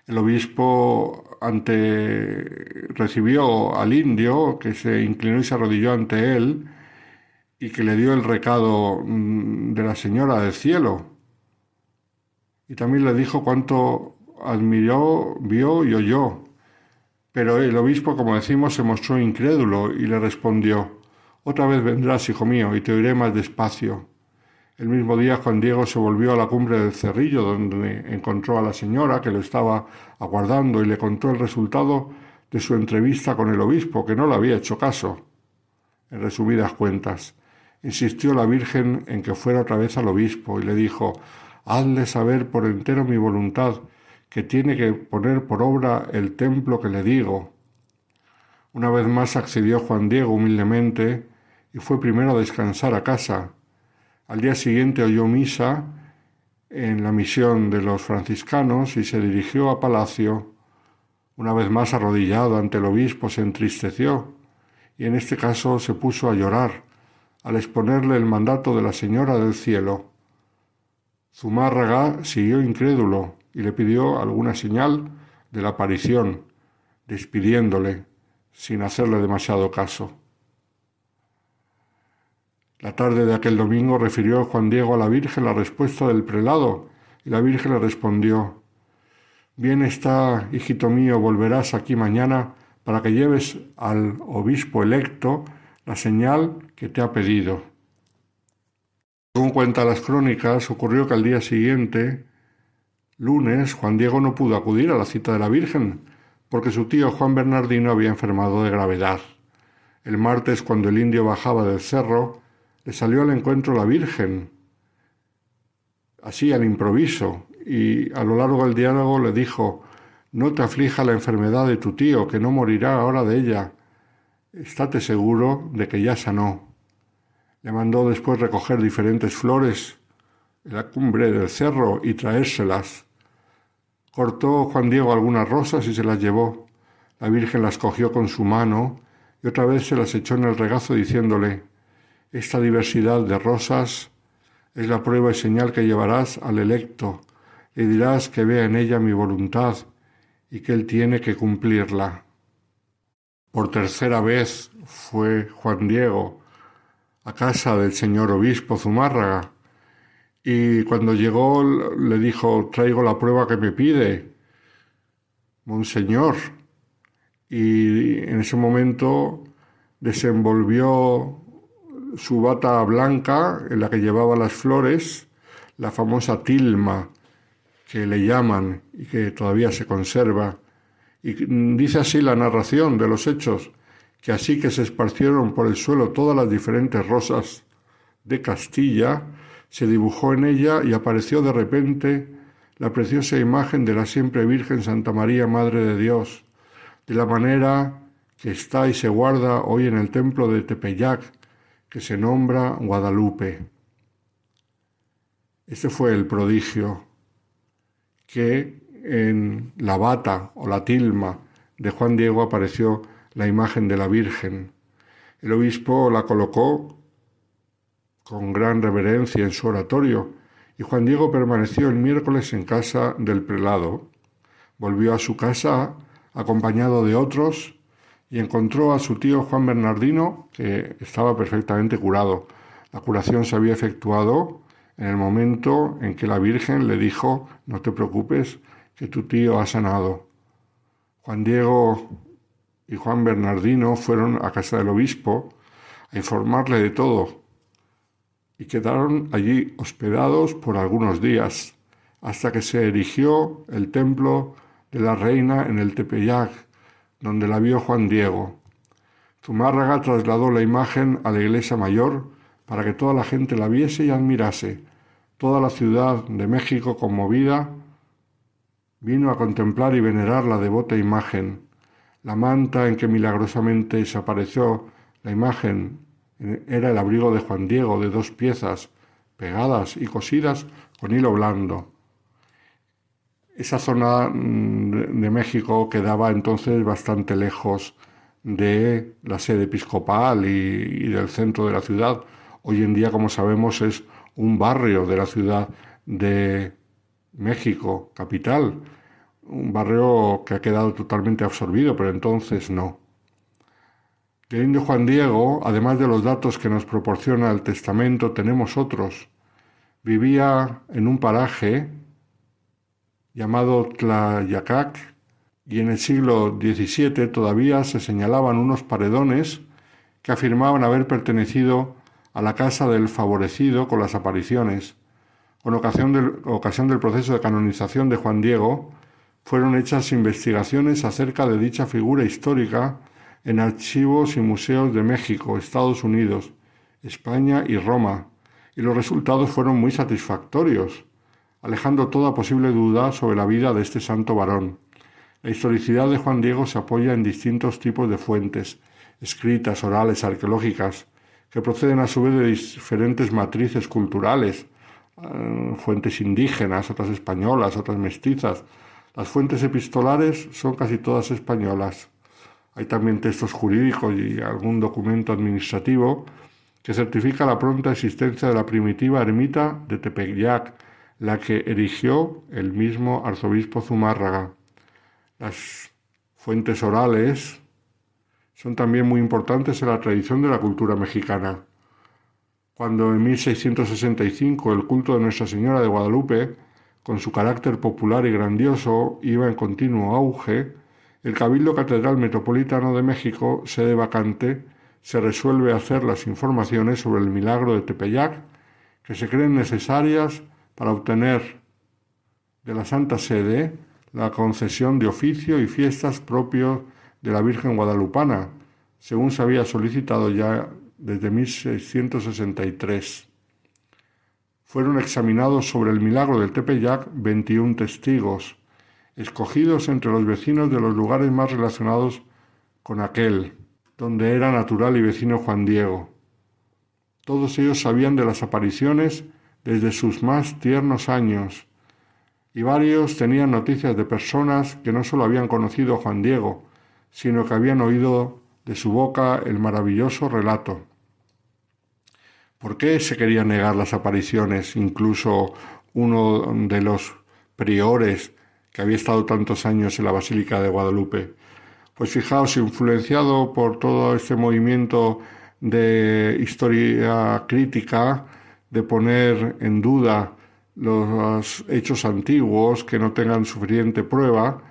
El obispo ante, recibió al indio que se inclinó y se arrodilló ante él y que le dio el recado mm, de la señora del cielo. Y también le dijo cuánto admiró, vio y oyó. Pero el obispo, como decimos, se mostró incrédulo y le respondió, Otra vez vendrás, hijo mío, y te oiré más despacio. El mismo día Juan Diego se volvió a la cumbre del cerrillo, donde encontró a la señora que lo estaba aguardando y le contó el resultado de su entrevista con el obispo, que no le había hecho caso. En resumidas cuentas, insistió la Virgen en que fuera otra vez al obispo y le dijo Hazle saber por entero mi voluntad, que tiene que poner por obra el templo que le digo. Una vez más accedió Juan Diego humildemente y fue primero a descansar a casa. Al día siguiente oyó misa en la misión de los franciscanos y se dirigió a palacio. Una vez más arrodillado ante el obispo se entristeció y en este caso se puso a llorar al exponerle el mandato de la Señora del Cielo. Zumárraga siguió incrédulo y le pidió alguna señal de la aparición, despidiéndole sin hacerle demasiado caso. La tarde de aquel domingo refirió Juan Diego a la Virgen la respuesta del prelado, y la Virgen le respondió Bien está, hijito mío, volverás aquí mañana para que lleves al obispo electo la señal que te ha pedido. Según cuenta las crónicas, ocurrió que al día siguiente, lunes, Juan Diego no pudo acudir a la cita de la Virgen, porque su tío Juan Bernardino había enfermado de gravedad. El martes, cuando el indio bajaba del cerro, le salió al encuentro la Virgen, así al improviso, y a lo largo del diálogo le dijo, no te aflija la enfermedad de tu tío, que no morirá ahora de ella. Estate seguro de que ya sanó. Le mandó después recoger diferentes flores en la cumbre del cerro y traérselas. Cortó Juan Diego algunas rosas y se las llevó. La Virgen las cogió con su mano y otra vez se las echó en el regazo diciéndole, Esta diversidad de rosas es la prueba y señal que llevarás al electo. Le dirás que vea en ella mi voluntad y que él tiene que cumplirla. Por tercera vez fue Juan Diego a casa del señor obispo Zumárraga y cuando llegó le dijo traigo la prueba que me pide, Monseñor. Y en ese momento desenvolvió su bata blanca en la que llevaba las flores, la famosa tilma que le llaman y que todavía se conserva. Dice así la narración de los hechos que así que se esparcieron por el suelo todas las diferentes rosas de Castilla, se dibujó en ella y apareció de repente la preciosa imagen de la siempre Virgen Santa María, Madre de Dios, de la manera que está y se guarda hoy en el templo de Tepeyac, que se nombra Guadalupe. Este fue el prodigio que en la bata o la tilma de Juan Diego apareció la imagen de la Virgen. El obispo la colocó con gran reverencia en su oratorio y Juan Diego permaneció el miércoles en casa del prelado. Volvió a su casa acompañado de otros y encontró a su tío Juan Bernardino que estaba perfectamente curado. La curación se había efectuado en el momento en que la Virgen le dijo, no te preocupes, que tu tío ha sanado. Juan Diego y Juan Bernardino fueron a casa del obispo a informarle de todo y quedaron allí hospedados por algunos días hasta que se erigió el templo de la reina en el Tepeyac, donde la vio Juan Diego. Zumárraga trasladó la imagen a la iglesia mayor para que toda la gente la viese y admirase. Toda la ciudad de México conmovida vino a contemplar y venerar la devota imagen. La manta en que milagrosamente desapareció la imagen era el abrigo de Juan Diego de dos piezas pegadas y cosidas con hilo blando. Esa zona mm, de México quedaba entonces bastante lejos de la sede episcopal y, del centro de la ciudad. Hoy en día, como sabemos, es un barrio de la ciudad de México, capital, un barrio que ha quedado totalmente absorbido, pero entonces no. Del indio Juan Diego, además de los datos que nos proporciona el testamento, tenemos otros. Vivía en un paraje llamado Tlayacac y en el siglo XVII todavía se señalaban unos paredones que afirmaban haber pertenecido a la casa del favorecido con las apariciones. Con ocasión del, ocasión del proceso de canonización de Juan Diego, fueron hechas investigaciones acerca de dicha figura histórica en archivos y museos de México, Estados Unidos, España y Roma, y los resultados fueron muy satisfactorios, alejando toda posible duda sobre la vida de este santo varón. La historicidad de Juan Diego se apoya en distintos tipos de fuentes, escritas, orales, arqueológicas, que proceden a su vez de diferentes matrices culturales, eh, fuentes indígenas, otras españolas, otras mestizas, las fuentes epistolares son casi todas españolas. Hay también textos jurídicos y algún documento administrativo que certifica la pronta existencia de la primitiva ermita de Tepeyac, la que erigió el mismo arzobispo Zumárraga. Las fuentes orales son también muy importantes en la tradición de la cultura mexicana. Cuando en 1665 el culto de Nuestra Señora de Guadalupe con su carácter popular y grandioso, iba en continuo auge, el Cabildo Catedral Metropolitano de México, sede vacante, se resuelve hacer las informaciones sobre el milagro de Tepeyac que se creen necesarias para obtener de la Santa Sede la concesión de oficio y fiestas propios de la Virgen Guadalupana, según se había solicitado ya desde 1663 fueron examinados sobre el milagro del Tepeyac 21 testigos, escogidos entre los vecinos de los lugares más relacionados con aquel, donde era natural y vecino Juan Diego. Todos ellos sabían de las apariciones desde sus más tiernos años, y varios tenían noticias de personas que no solo habían conocido a Juan Diego, sino que habían oído de su boca el maravilloso relato. ¿Por qué se querían negar las apariciones? Incluso uno de los priores que había estado tantos años en la Basílica de Guadalupe. Pues fijaos, influenciado por todo este movimiento de historia crítica, de poner en duda los hechos antiguos que no tengan suficiente prueba,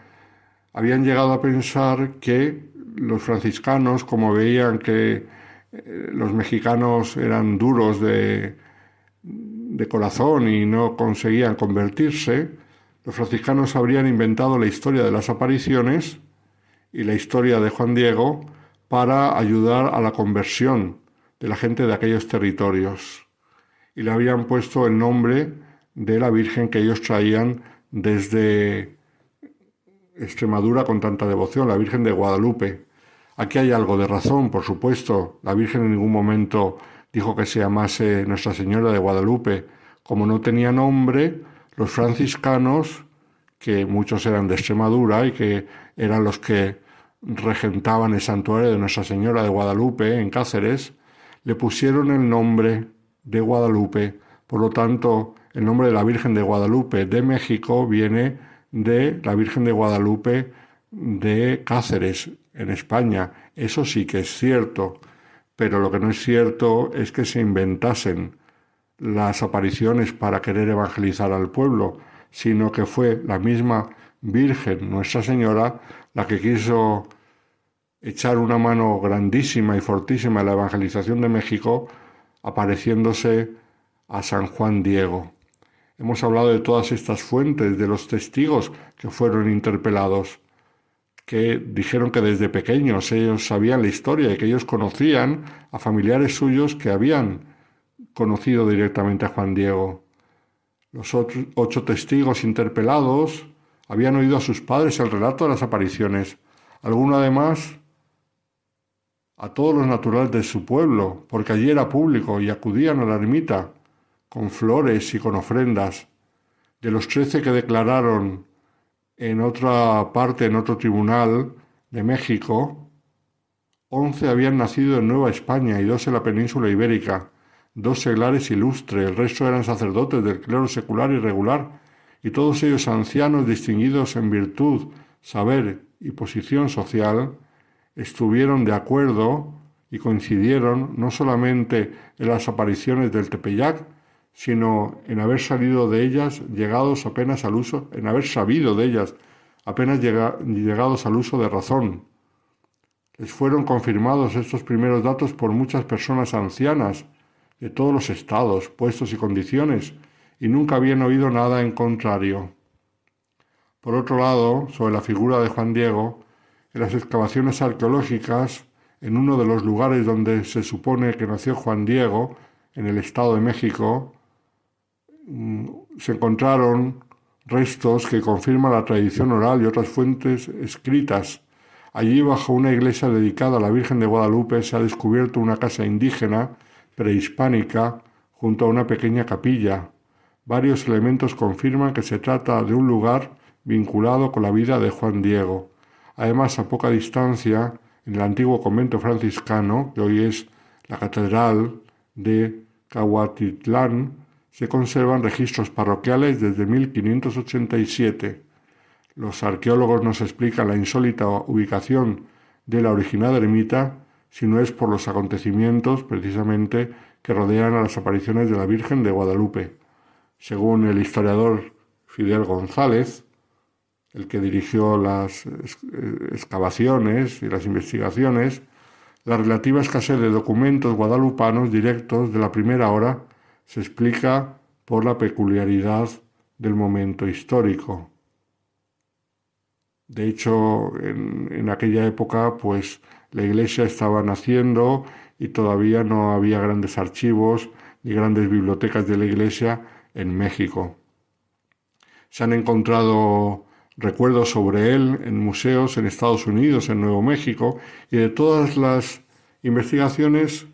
habían llegado a pensar que los franciscanos, como veían que los mexicanos eran duros de, de corazón y no conseguían convertirse, los franciscanos habrían inventado la historia de las apariciones y la historia de Juan Diego para ayudar a la conversión de la gente de aquellos territorios. Y le habían puesto el nombre de la Virgen que ellos traían desde Extremadura con tanta devoción, la Virgen de Guadalupe. Aquí hay algo de razón, por supuesto. La Virgen en ningún momento dijo que se llamase Nuestra Señora de Guadalupe. Como no tenía nombre, los franciscanos, que muchos eran de Extremadura y que eran los que regentaban el santuario de Nuestra Señora de Guadalupe en Cáceres, le pusieron el nombre de Guadalupe. Por lo tanto, el nombre de la Virgen de Guadalupe de México viene de la Virgen de Guadalupe de Cáceres, en España. Eso sí que es cierto, pero lo que no es cierto es que se inventasen las apariciones para querer evangelizar al pueblo, sino que fue la misma Virgen, Nuestra Señora, la que quiso echar una mano grandísima y fortísima en la evangelización de México, apareciéndose a San Juan Diego. Hemos hablado de todas estas fuentes, de los testigos que fueron interpelados que dijeron que desde pequeños ellos sabían la historia y que ellos conocían a familiares suyos que habían conocido directamente a Juan Diego. Los ocho testigos interpelados habían oído a sus padres el relato de las apariciones, alguno además a todos los naturales de su pueblo, porque allí era público y acudían a la ermita con flores y con ofrendas. De los trece que declararon en otra parte, en otro tribunal de México, once habían nacido en Nueva España y dos en la península ibérica, dos seglares ilustres, el resto eran sacerdotes del clero secular y regular, y todos ellos ancianos distinguidos en virtud, saber y posición social, estuvieron de acuerdo y coincidieron no solamente en las apariciones del Tepeyac, sino en haber salido de ellas llegados apenas al uso, en haber sabido de ellas apenas llegados al uso de razón. Les fueron confirmados estos primeros datos por muchas personas ancianas de todos los estados, puestos y condiciones, y nunca habían oído nada en contrario. Por otro lado, sobre la figura de Juan Diego, en las excavaciones arqueológicas, en uno de los lugares donde se supone que nació Juan Diego, en el Estado de México, se encontraron restos que confirman la tradición oral y otras fuentes escritas. Allí, bajo una iglesia dedicada a la Virgen de Guadalupe, se ha descubierto una casa indígena prehispánica junto a una pequeña capilla. Varios elementos confirman que se trata de un lugar vinculado con la vida de Juan Diego. Además, a poca distancia, en el antiguo convento franciscano, que hoy es la catedral de Cahuatitlán, se conservan registros parroquiales desde 1587. Los arqueólogos nos explican la insólita ubicación de la original ermita, si no es por los acontecimientos precisamente que rodean a las apariciones de la Virgen de Guadalupe. Según el historiador Fidel González, el que dirigió las excavaciones y las investigaciones, la relativa escasez de documentos guadalupanos directos de la primera hora se explica por la peculiaridad del momento histórico. De hecho, en, aquella época, pues la Iglesia estaba naciendo y todavía no había grandes archivos ni grandes bibliotecas de la Iglesia en México. Se han encontrado recuerdos sobre él en museos en Estados Unidos, en Nuevo México, y de todas las investigaciones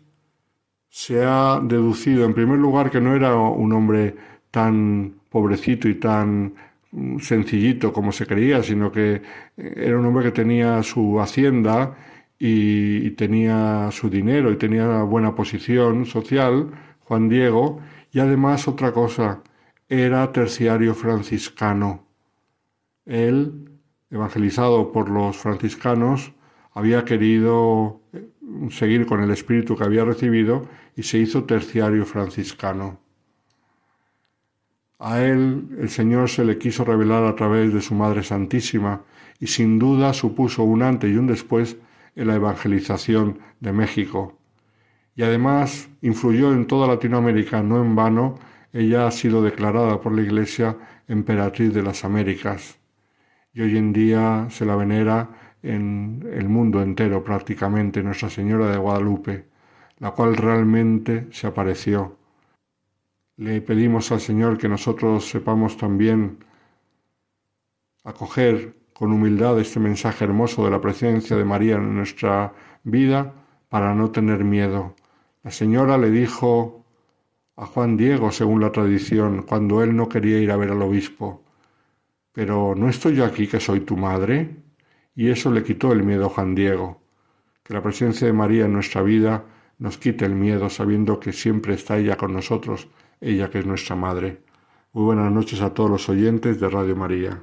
se ha deducido, en primer lugar, que no era un hombre tan pobrecito y tan mm, sencillito como se creía, sino que era un hombre que tenía su hacienda y, tenía su dinero y tenía buena posición social, Juan Diego, y además otra cosa, era terciario franciscano. Él, evangelizado por los franciscanos, había querido eh, seguir con el espíritu que había recibido y se hizo terciario franciscano. A él el Señor se le quiso revelar a través de su Madre Santísima y sin duda supuso un antes y un después en la evangelización de México. Y además influyó en toda Latinoamérica, no en vano, ella ha sido declarada por la Iglesia emperatriz de las Américas y hoy en día se la venera en el mundo entero prácticamente Nuestra Señora de Guadalupe, la cual realmente se apareció. Le pedimos al Señor que nosotros sepamos también acoger con humildad este mensaje hermoso de la presencia de María en nuestra vida para no tener miedo. La Señora le dijo a Juan Diego, según la tradición, cuando él no quería ir a ver al obispo, pero ¿no estoy yo aquí que soy tu madre? Y eso le quitó el miedo a Juan Diego. Que la presencia de María en nuestra vida nos quite el miedo sabiendo que siempre está ella con nosotros, ella que es nuestra madre. Muy buenas noches a todos los oyentes de Radio María.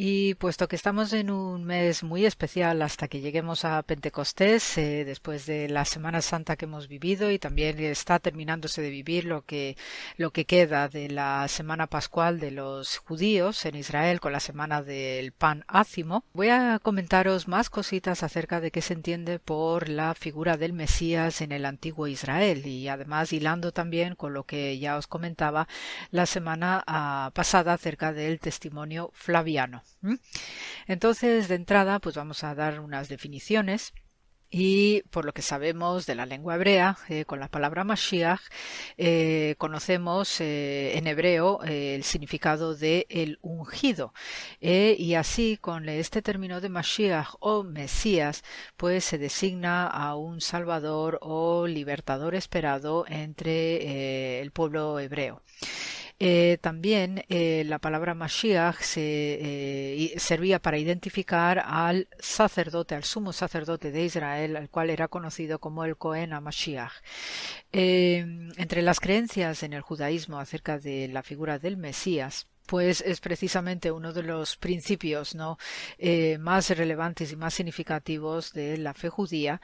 Y puesto que estamos en un mes muy especial hasta que lleguemos a Pentecostés, eh, después de la Semana Santa que hemos vivido y también está terminándose de vivir lo que, lo que queda de la Semana Pascual de los judíos en Israel con la Semana del Pan Ácimo, voy a comentaros más cositas acerca de qué se entiende por la figura del Mesías en el antiguo Israel y además hilando también con lo que ya os comentaba la semana ah, pasada acerca del testimonio flaviano. Entonces, de entrada, pues vamos a dar unas definiciones. Y por lo que sabemos de la lengua hebrea, eh, con la palabra Mashiach, eh, conocemos eh, en hebreo el significado de el ungido. y así, con este término de Mashiach o Mesías, pues se designa a un salvador o libertador esperado entre el pueblo hebreo. Eh, también eh, la palabra Mashiach se, eh, servía para identificar al sacerdote, al sumo sacerdote de Israel, al cual era conocido como el Cohen Mashiach. entre las creencias en el judaísmo acerca de la figura del Mesías, pues es precisamente uno de los principios ¿no? Eh, más relevantes y más significativos de la fe judía,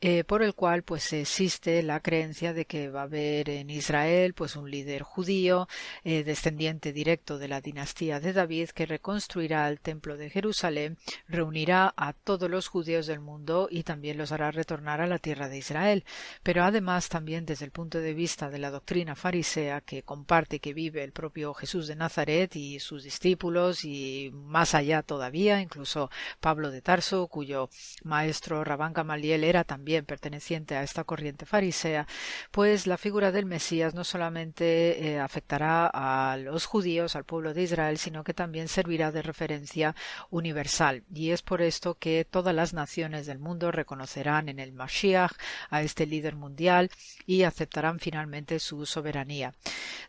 eh, por el cual pues existe la creencia de que va a haber en Israel pues un líder judío, eh, descendiente directo de la dinastía de David, que reconstruirá el templo de Jerusalén, reunirá a todos los judíos del mundo y también los hará retornar a la tierra de Israel. Pero además también desde el punto de vista de la doctrina farisea que comparte que vive el propio Jesús de Nazaret, y sus discípulos y más allá todavía, incluso Pablo de Tarso, cuyo maestro Rabán Gamaliel era también perteneciente a esta corriente farisea, pues la figura del Mesías no solamente eh, afectará a los judíos, al pueblo de Israel, sino que también servirá de referencia universal. Y es por esto que todas las naciones del mundo reconocerán en el Mashiach a este líder mundial y aceptarán finalmente su soberanía.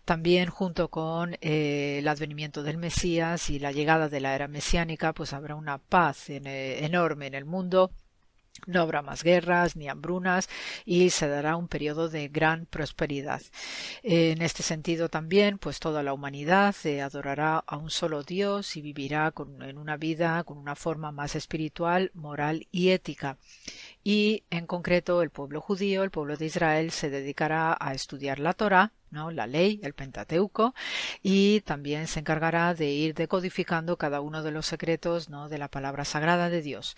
También junto con eh, la del Mesías y la llegada de la era mesiánica, pues habrá una paz eh, enorme en el mundo no habrá más guerras ni hambrunas y se dará un periodo de gran prosperidad. En este sentido también, pues toda la humanidad eh, adorará a un solo Dios y vivirá en una vida con una forma más espiritual, moral y ética y en concreto el pueblo judío, el pueblo de Israel, se dedicará a estudiar la Torá, ¿no? la ley, el Pentateuco, y también se encargará de ir decodificando cada uno de los secretos ¿no? de la palabra sagrada de Dios.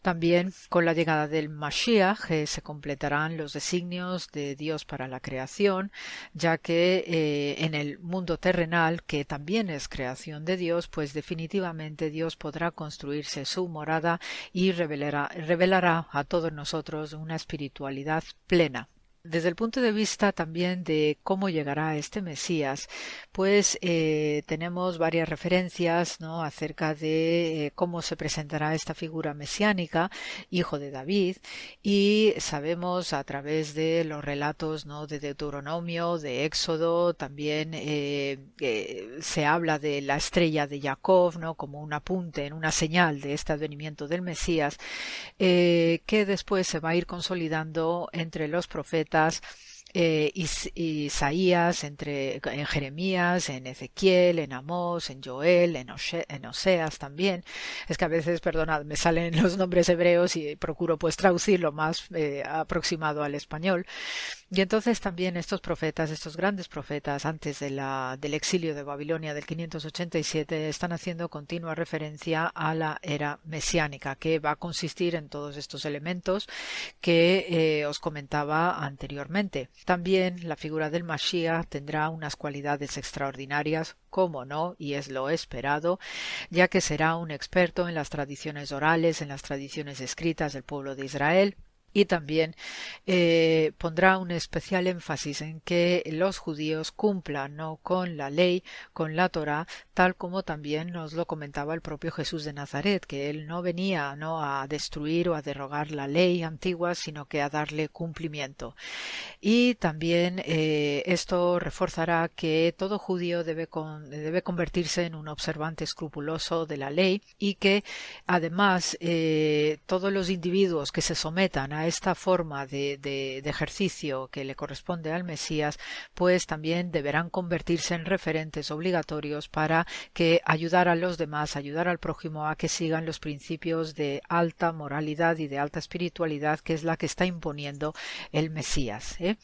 También con la llegada del Mashiach eh, se completarán los designios de Dios para la creación, ya que eh, en el mundo terrenal, que también es creación de Dios, pues definitivamente Dios podrá construirse su morada y revelará, revelará a todos todos nosotros una espiritualidad plena. Desde el punto de vista también de cómo llegará este Mesías, pues eh, tenemos varias referencias acerca de eh, cómo se presentará esta figura mesiánica, hijo de David, y sabemos a través de los relatos de Deuteronomio, de Éxodo, también eh, se habla de la estrella de Jacob como un apunte, en una señal de este advenimiento del Mesías, que después se va a ir consolidando entre los profetas plantas eh, Isaías, entre, en Jeremías, en Ezequiel, en Amós, en Joel, en, Oseas también. Es que a veces, perdonad, me salen los nombres hebreos y procuro pues traducir lo más eh, aproximado al español. Y entonces también estos profetas, estos grandes profetas, antes del exilio de Babilonia del 587, están haciendo continua referencia a la era mesiánica, que va a consistir en todos estos elementos que eh, os comentaba anteriormente. También la figura del Mashiach tendrá unas cualidades extraordinarias, como no, y es lo esperado, ya que será un experto en las tradiciones orales, en las tradiciones escritas del pueblo de Israel, y también eh, pondrá un especial énfasis en que los judíos cumplan ¿no? con la ley, con la Torah, tal como también nos lo comentaba el propio Jesús de Nazaret, que él no venía ¿no? a destruir o a derogar la ley antigua, sino que a darle cumplimiento. Y también eh, esto reforzará que todo judío debe, debe convertirse en un observante escrupuloso de la ley y que además eh, todos los individuos que se sometan a esta forma de, de, ejercicio que le corresponde al Mesías, pues también deberán convertirse en referentes obligatorios para que ayudar a los demás, ayudar al prójimo a que sigan los principios de alta moralidad y de alta espiritualidad que es la que está imponiendo el Mesías. ¿eh?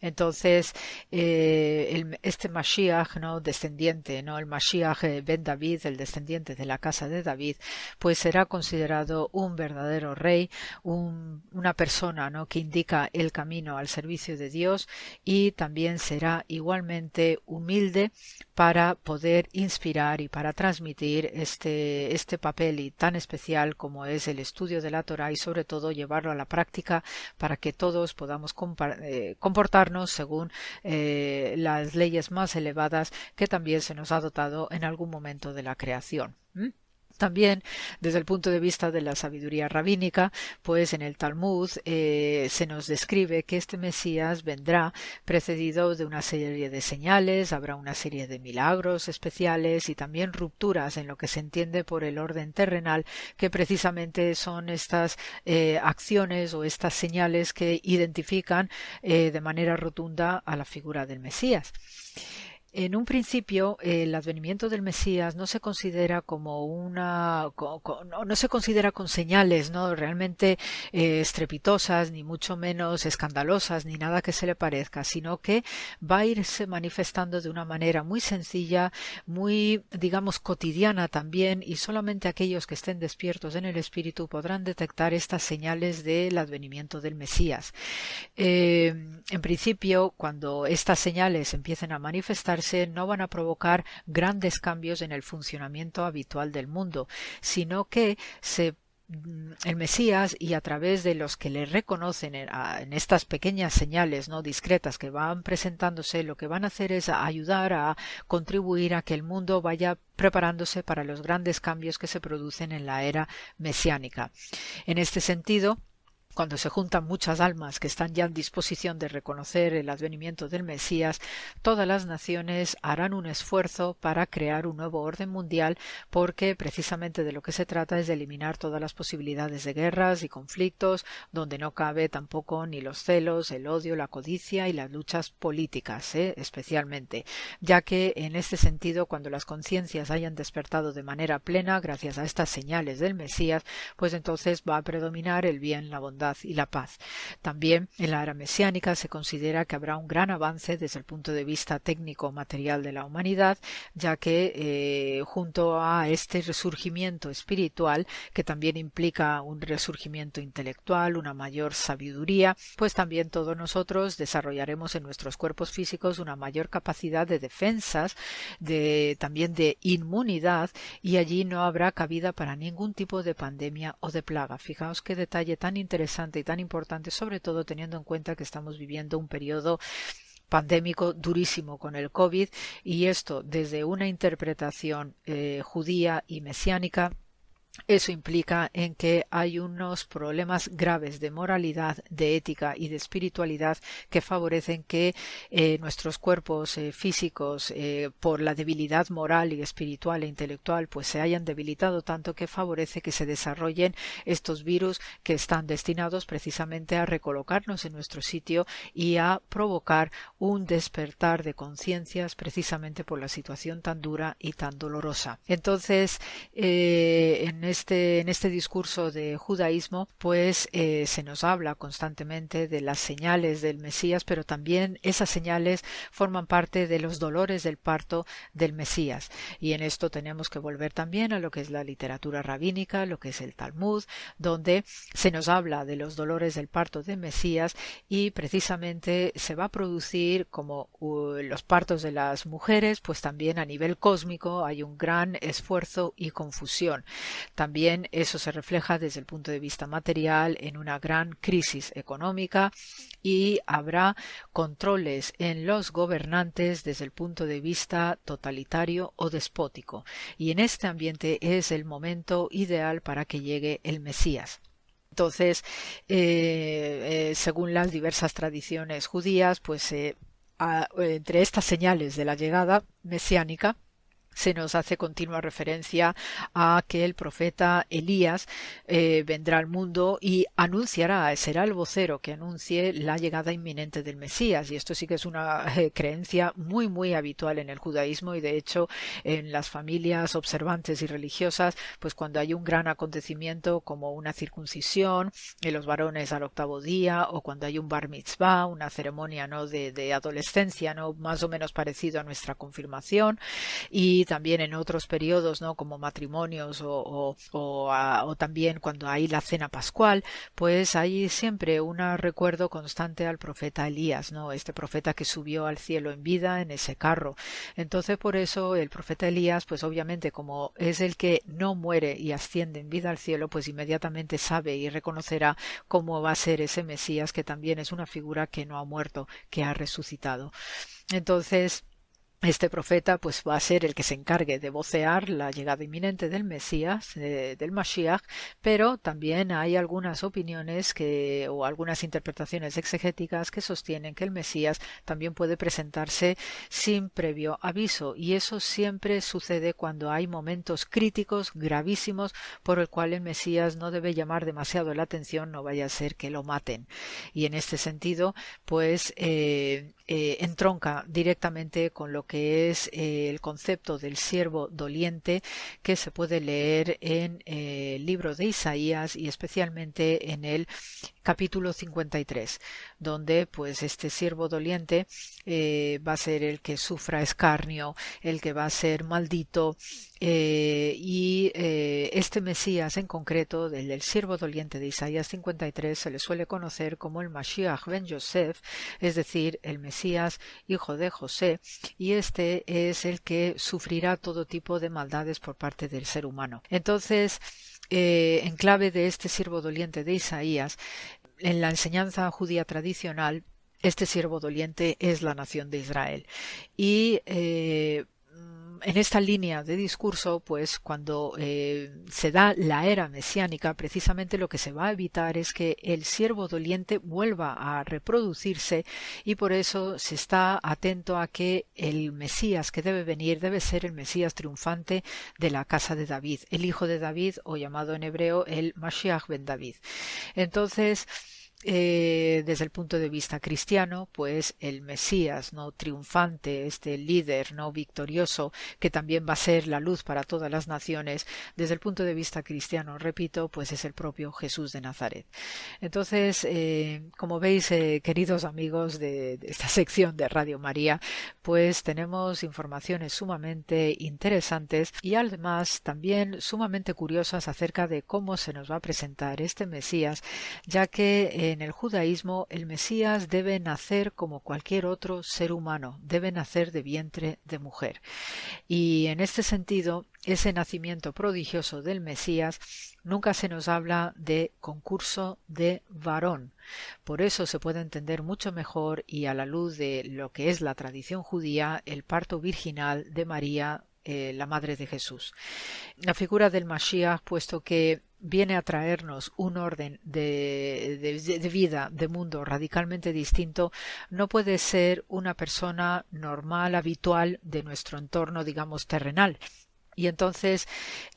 Entonces, eh, este Mashiach, ¿no? descendiente, ¿no? el Mashiach eh, Ben David, el descendiente de la casa de David, pues será considerado un verdadero rey, una persona ¿no? que indica el camino al servicio de Dios y también será igualmente humilde para poder inspirar y para transmitir este, este papel y tan especial como es el estudio de la Torah y sobre todo llevarlo a la práctica para que todos podamos eh, comportarnos según eh, las leyes más elevadas que también se nos ha dotado en algún momento de la creación. También, desde el punto de vista de la sabiduría rabínica, pues en el Talmud eh, se nos describe que este Mesías vendrá precedido de una serie de señales, habrá una serie de milagros especiales y también rupturas en lo que se entiende por el orden terrenal, que precisamente son estas eh, acciones o estas señales que identifican eh, de manera rotunda a la figura del Mesías. En un principio, el advenimiento del Mesías no se considera como una, no, se considera con señales, no realmente eh, estrepitosas, ni mucho menos escandalosas, ni nada que se le parezca, sino que va a irse manifestando de una manera muy sencilla, muy, digamos, cotidiana también, y solamente aquellos que estén despiertos en el espíritu podrán detectar estas señales del advenimiento del Mesías. Eh, en principio, cuando estas señales empiecen a no van a provocar grandes cambios en el funcionamiento habitual del mundo, sino que mm, el Mesías y a través de los que le reconocen en, estas pequeñas señales no discretas que van presentándose, lo que van a hacer es ayudar a contribuir a que el mundo vaya preparándose para los grandes cambios que se producen en la era mesiánica. En este sentido, cuando se juntan muchas almas que están ya en disposición de reconocer el advenimiento del Mesías, todas las naciones harán un esfuerzo para crear un nuevo orden mundial porque precisamente de lo que se trata es de eliminar todas las posibilidades de guerras y conflictos donde no cabe tampoco ni los celos, el odio, la codicia y las luchas políticas, ¿eh? especialmente, ya que en este sentido cuando las conciencias hayan despertado de manera plena gracias a estas señales del Mesías, pues entonces va a predominar el bien, la bondad y la paz. También en la era mesiánica se considera que habrá un gran avance desde el punto de vista técnico material de la humanidad, ya que eh, junto a este resurgimiento espiritual, que también implica un resurgimiento intelectual, una mayor sabiduría, pues también todos nosotros desarrollaremos en nuestros cuerpos físicos una mayor capacidad de defensas, de también de inmunidad, y allí no habrá cabida para ningún tipo de pandemia o de plaga. Fijaos qué detalle tan interesante y tan importante, sobre todo teniendo en cuenta que estamos viviendo un periodo pandémico durísimo con el COVID y esto desde una interpretación eh, judía y mesiánica eso implica en que hay unos problemas graves de moralidad, de ética y de espiritualidad que favorecen que eh, nuestros cuerpos eh, físicos, eh, por la debilidad moral y espiritual e intelectual, pues se hayan debilitado tanto que favorece que se desarrollen estos virus que están destinados precisamente a recolocarnos en nuestro sitio y a provocar un despertar de conciencias precisamente por la situación tan dura y tan dolorosa. Entonces, en este, en este discurso de judaísmo, pues eh, se nos habla constantemente de las señales del Mesías, pero también esas señales forman parte de los dolores del parto del Mesías. Y en esto tenemos que volver también a lo que es la literatura rabínica, lo que es el Talmud, donde se nos habla de los dolores del parto del Mesías y precisamente se va a producir como los partos de las mujeres, pues también a nivel cósmico hay un gran esfuerzo y confusión. También eso se refleja desde el punto de vista material en una gran crisis económica y habrá controles en los gobernantes desde el punto de vista totalitario o despótico. Y en este ambiente es el momento ideal para que llegue el Mesías. Entonces, eh, eh, según las diversas tradiciones judías, pues entre estas señales de la llegada mesiánica, se nos hace continua referencia a que el profeta Elías eh, vendrá al mundo y anunciará, será el vocero que anuncie la llegada inminente del Mesías. Y esto sí que es una eh, creencia muy, muy habitual en el judaísmo y de hecho en las familias observantes y religiosas, pues cuando hay un gran acontecimiento como una circuncisión en los varones al octavo día o cuando hay un bar mitzvah, una ceremonia ¿no? de, de adolescencia, ¿no? más o menos parecido a nuestra confirmación y también en otros periodos, ¿no? Como matrimonios o, o, también cuando hay la cena pascual, pues hay siempre un recuerdo constante al profeta Elías, ¿no? Este profeta que subió al cielo en vida en ese carro. Entonces, por eso el profeta Elías, pues obviamente como es el que no muere y asciende en vida al cielo, pues inmediatamente sabe y reconocerá cómo va a ser ese Mesías que también es una figura que no ha muerto, que ha resucitado. Entonces, este profeta pues va a ser el que se encargue de vocear la llegada inminente del Mesías, del Mashiach, pero también hay algunas opiniones que, o algunas interpretaciones exegéticas que sostienen que el Mesías también puede presentarse sin previo aviso y eso siempre sucede cuando hay momentos críticos gravísimos por el cual el Mesías no debe llamar demasiado la atención, no vaya a ser que lo maten. Y en este sentido, pues eh, eh, entronca directamente con lo que es eh, el concepto del siervo doliente que se puede leer en eh, el libro de Isaías y especialmente en el capítulo 53, donde pues este siervo doliente eh, va a ser el que sufra escarnio, el que va a ser maldito, eh, y eh, este Mesías en concreto, del, del, siervo doliente de Isaías 53, se le suele conocer como el Mashiach ben Yosef, es decir, el Mesías hijo de José, y este es el que sufrirá todo tipo de maldades por parte del ser humano. Entonces, en clave de este siervo doliente de Isaías, en la enseñanza judía tradicional, este siervo doliente es la nación de Israel. Y eh, en esta línea de discurso, pues cuando eh, se da la era mesiánica, precisamente lo que se va a evitar es que el siervo doliente vuelva a reproducirse y por eso se está atento a que el Mesías que debe venir debe ser el Mesías triunfante de la casa de David, el hijo de David o llamado en hebreo el Mashiach ben David. Entonces, eh, desde el punto de vista cristiano, pues el Mesías, no triunfante, este líder, no victorioso, que también va a ser la luz para todas las naciones, desde el punto de vista cristiano, repito, pues es el propio Jesús de Nazaret. Entonces, eh, como veis, eh, queridos amigos de, de, esta sección de Radio María, pues tenemos informaciones sumamente interesantes y además también sumamente curiosas acerca de cómo se nos va a presentar este Mesías, ya que en el judaísmo el Mesías debe nacer como cualquier otro ser humano, debe nacer de vientre de mujer. Y en este sentido, ese nacimiento prodigioso del Mesías nunca se nos habla de concurso de varón. Por eso se puede entender mucho mejor y a la luz de lo que es la tradición judía el parto virginal de María eh, la madre de Jesús. La figura del Mashiach, puesto que viene a traernos un orden de, vida, de mundo radicalmente distinto, no puede ser una persona normal, habitual de nuestro entorno, digamos, terrenal. Y entonces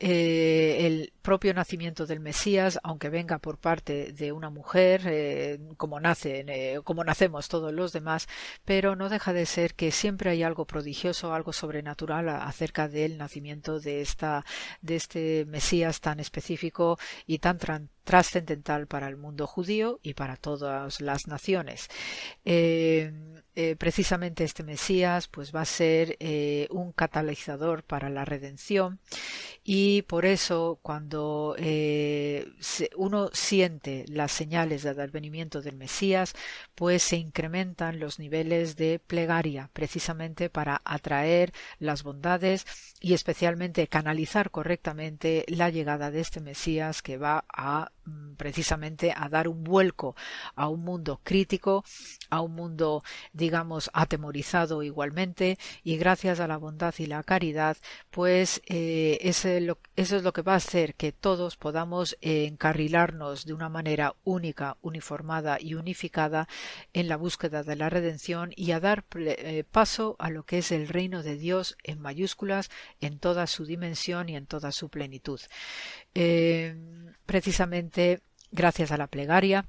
eh, el propio nacimiento del Mesías, aunque venga por parte de una mujer, eh, como nacen, eh, como nacemos todos los demás, pero no deja de ser que siempre hay algo prodigioso, algo sobrenatural acerca del nacimiento de esta, de este Mesías tan específico y tan trascendental para el mundo judío y para todas las naciones. Eh, precisamente este Mesías pues va a ser eh, un catalizador para la redención. Y por eso cuando eh, uno siente las señales del advenimiento del Mesías pues se incrementan los niveles de plegaria precisamente para atraer las bondades y especialmente canalizar correctamente la llegada de este Mesías que va a precisamente a dar un vuelco a un mundo crítico, a un mundo, digamos, atemorizado igualmente, y gracias a la bondad y la caridad, pues eh, eso es lo que va a hacer que todos podamos encarrilarnos de una manera única, uniformada y unificada en la búsqueda de la redención y a dar eh, paso a lo que es el reino de Dios en mayúsculas en toda su dimensión y en toda su plenitud. Eh, precisamente gracias a la plegaria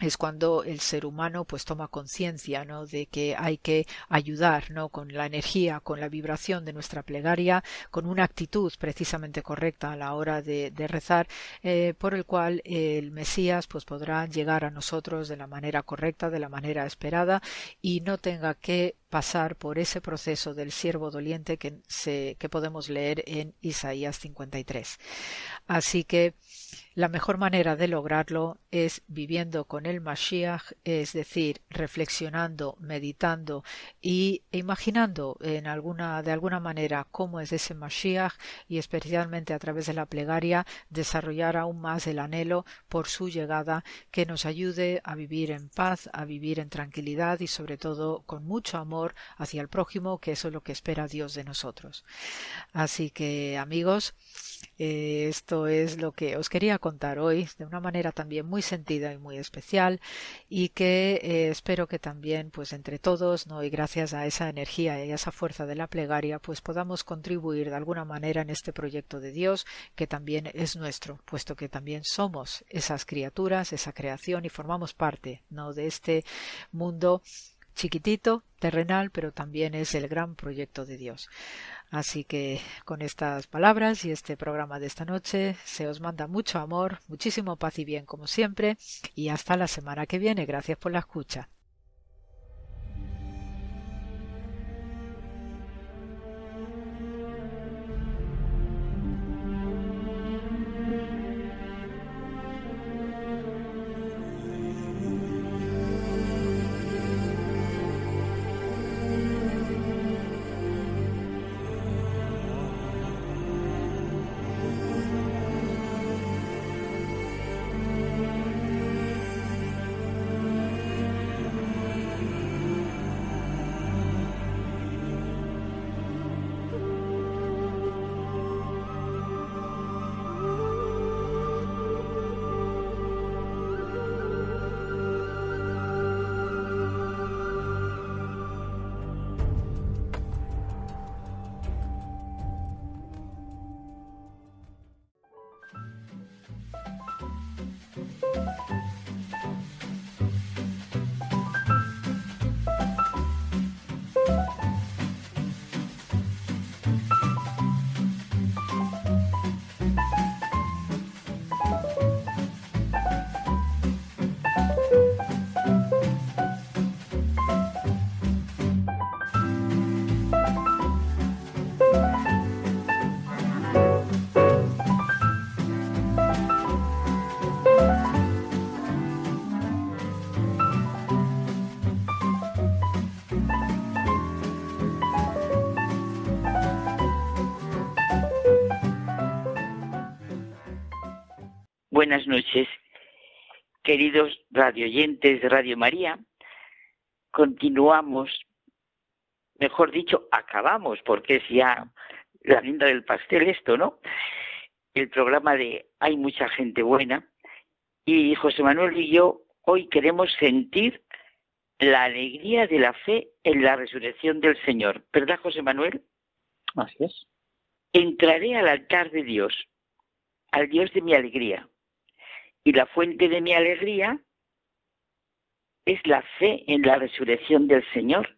es cuando el ser humano pues toma conciencia ¿no? de que hay que ayudar ¿no? con la energía, con la vibración de nuestra plegaria, con una actitud precisamente correcta a la hora de, rezar, eh, por el cual el Mesías pues podrá llegar a nosotros de la manera correcta, de la manera esperada y no tenga que pasar por ese proceso del siervo doliente que, se, que podemos leer en Isaías 53. Así que la mejor manera de lograrlo es viviendo con el Mashiach, es decir, reflexionando, meditando y imaginando en alguna, de alguna manera cómo es ese Mashiach y especialmente a través de la plegaria desarrollar aún más el anhelo por su llegada que nos ayude a vivir en paz, a vivir en tranquilidad y sobre todo con mucho amor hacia el prójimo, que eso es lo que espera Dios de nosotros. Así que amigos, eh, esto es lo que os quería contar hoy de una manera también muy sentida y muy especial y que eh, espero que también pues entre todos no y gracias a esa energía y a esa fuerza de la plegaria pues podamos contribuir de alguna manera en este proyecto de Dios que también es nuestro puesto que también somos esas criaturas esa creación y formamos parte no de este mundo chiquitito, terrenal, pero también es el gran proyecto de Dios. Así que con estas palabras y este programa de esta noche se os manda mucho amor, muchísimo paz y bien como siempre y hasta la semana que viene. Gracias por la escucha. Buenas noches, queridos radioyentes de Radio María. Continuamos, mejor dicho, acabamos, porque es ya la linda del pastel esto, ¿no? El programa de Hay mucha gente buena. Y José Manuel y yo hoy queremos sentir la alegría de la fe en la resurrección del Señor. ¿Verdad, José Manuel? Así es. Entraré al altar de Dios, al Dios de mi alegría. Y la fuente de mi alegría es la fe en la resurrección del Señor.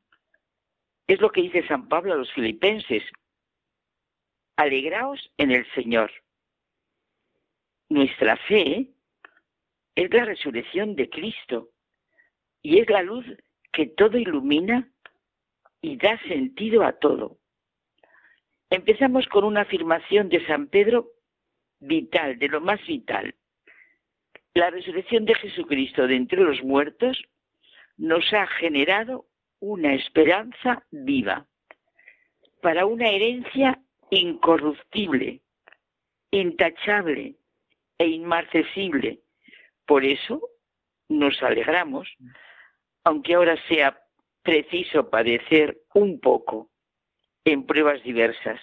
Es lo que dice San Pablo a los filipenses. Alegraos en el Señor. Nuestra fe es la resurrección de Cristo y es la luz que todo ilumina y da sentido a todo. Empezamos con una afirmación de San Pedro vital, de lo más vital. La resurrección de Jesucristo de entre los muertos nos ha generado una esperanza viva para una herencia incorruptible, intachable e inmarcesible Por eso nos alegramos, aunque ahora sea preciso padecer un poco en pruebas diversas.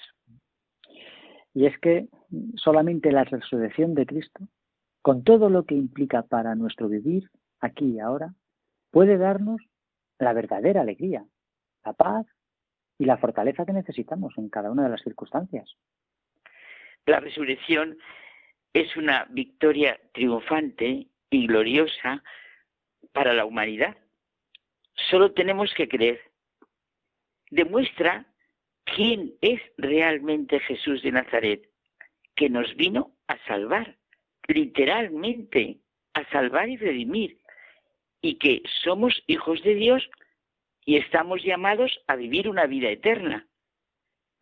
Y es que solamente la resurrección de Cristo, con todo lo que implica para nuestro vivir aquí y ahora, puede darnos la verdadera alegría, la paz y la fortaleza que necesitamos en cada una de las circunstancias. La resurrección es una victoria triunfante y gloriosa para la humanidad. Solo tenemos que creer. Demuestra quién es realmente Jesús de Nazaret, que nos vino a salvar, literalmente, a salvar y redimir, y que somos hijos de Dios y estamos llamados a vivir una vida eterna.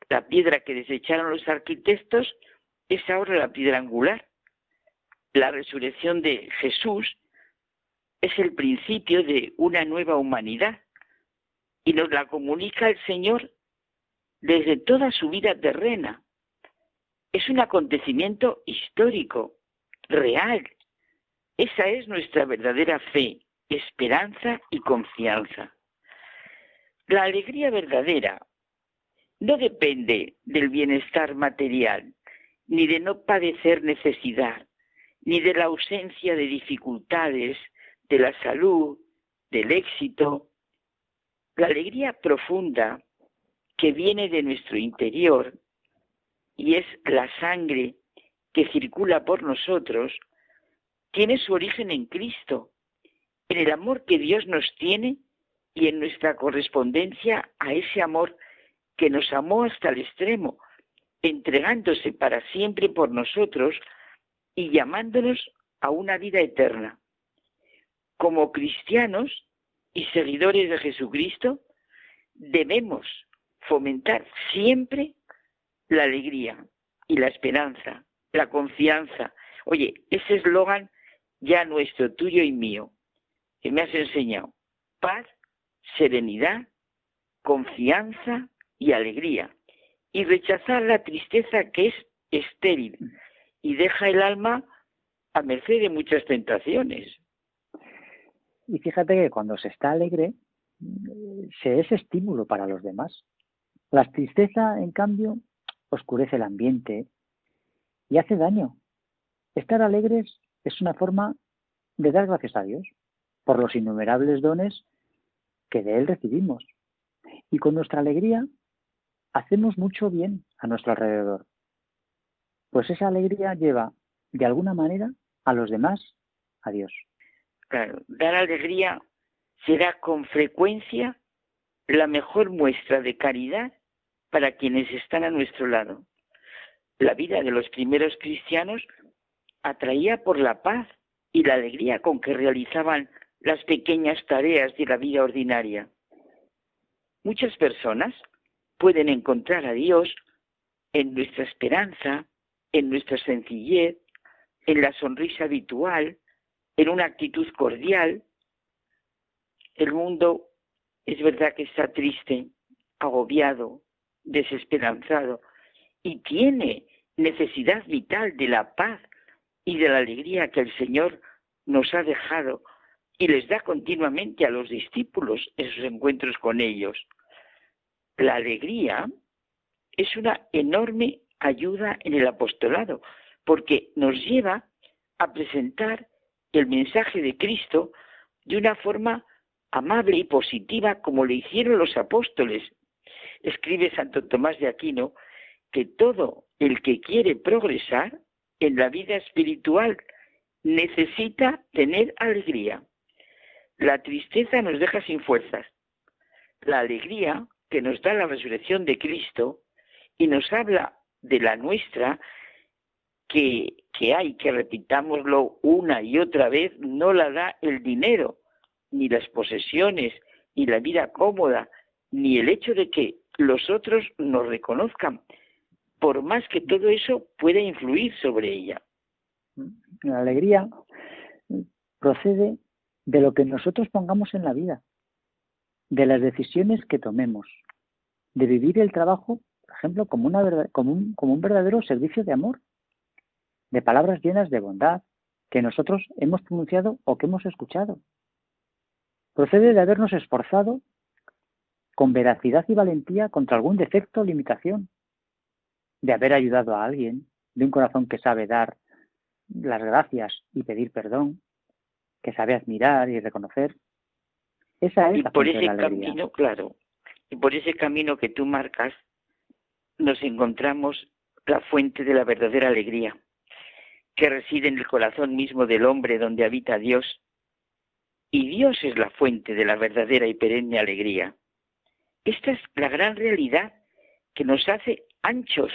La piedra que desecharon los arquitectos es ahora la piedra angular. La resurrección de Jesús es el principio de una nueva humanidad y nos la comunica el Señor desde toda su vida terrena. Es un acontecimiento histórico, real. Esa es nuestra verdadera fe, esperanza y confianza. La alegría verdadera no depende del bienestar material, ni de no padecer necesidad, ni de la ausencia de dificultades, de la salud, del éxito. La alegría profunda que viene de nuestro interior y es la sangre que circula por nosotros, tiene su origen en Cristo, en el amor que Dios nos tiene y en nuestra correspondencia a ese amor que nos amó hasta el extremo, entregándose para siempre por nosotros y llamándonos a una vida eterna. Como cristianos y seguidores de Jesucristo, debemos fomentar siempre la alegría y la esperanza, la confianza. Oye, ese eslogan ya nuestro, tuyo y mío, que me has enseñado. Paz, serenidad, confianza y alegría. Y rechazar la tristeza que es estéril y deja el alma a merced de muchas tentaciones. Y fíjate que cuando se está alegre, se es estímulo para los demás. La tristeza, en cambio, oscurece el ambiente y hace daño. Estar alegres es una forma de dar gracias a Dios por los innumerables dones que de Él recibimos. Y con nuestra alegría hacemos mucho bien a nuestro alrededor. Pues esa alegría lleva, de alguna manera, a los demás a Dios. Claro, dar alegría será con frecuencia la mejor muestra de caridad para quienes están a nuestro lado. La vida de los primeros cristianos atraía por la paz y la alegría con que realizaban las pequeñas tareas de la vida ordinaria. Muchas personas pueden encontrar a Dios en nuestra esperanza, en nuestra sencillez, en la sonrisa habitual, en una actitud cordial. El mundo es verdad que está triste, agobiado, desesperanzado y tiene necesidad vital de la paz y de la alegría que el Señor nos ha dejado y les da continuamente a los discípulos en sus encuentros con ellos. La alegría es una enorme ayuda en el apostolado, porque nos lleva a presentar el mensaje de Cristo de una forma amable y positiva como le hicieron los apóstoles. Escribe Santo Tomás de Aquino que todo el que quiere progresar en la vida espiritual necesita tener alegría. La tristeza nos deja sin fuerzas. La alegría que nos da la resurrección de Cristo y nos habla de la nuestra, que, hay, que repitámoslo una y otra vez, no la da el dinero, ni las posesiones, ni la vida cómoda, ni el hecho de que los otros nos reconozcan, por más que todo eso pueda influir sobre ella. La alegría procede de lo que nosotros pongamos en la vida, de las decisiones que tomemos, de vivir el trabajo, por ejemplo, como, un verdadero servicio de amor, de palabras llenas de bondad, que nosotros hemos pronunciado o que hemos escuchado. Procede de habernos esforzado con veracidad y valentía contra algún defecto o limitación, de haber ayudado a alguien, de un corazón que sabe dar las gracias y pedir perdón, que sabe admirar y reconocer. Esa es y por ese camino, claro, y por ese camino que tú marcas, nos encontramos la fuente de la verdadera alegría, que reside en el corazón mismo del hombre donde habita Dios. Y Dios es la fuente de la verdadera y perenne alegría. Esta es la gran realidad que nos hace anchos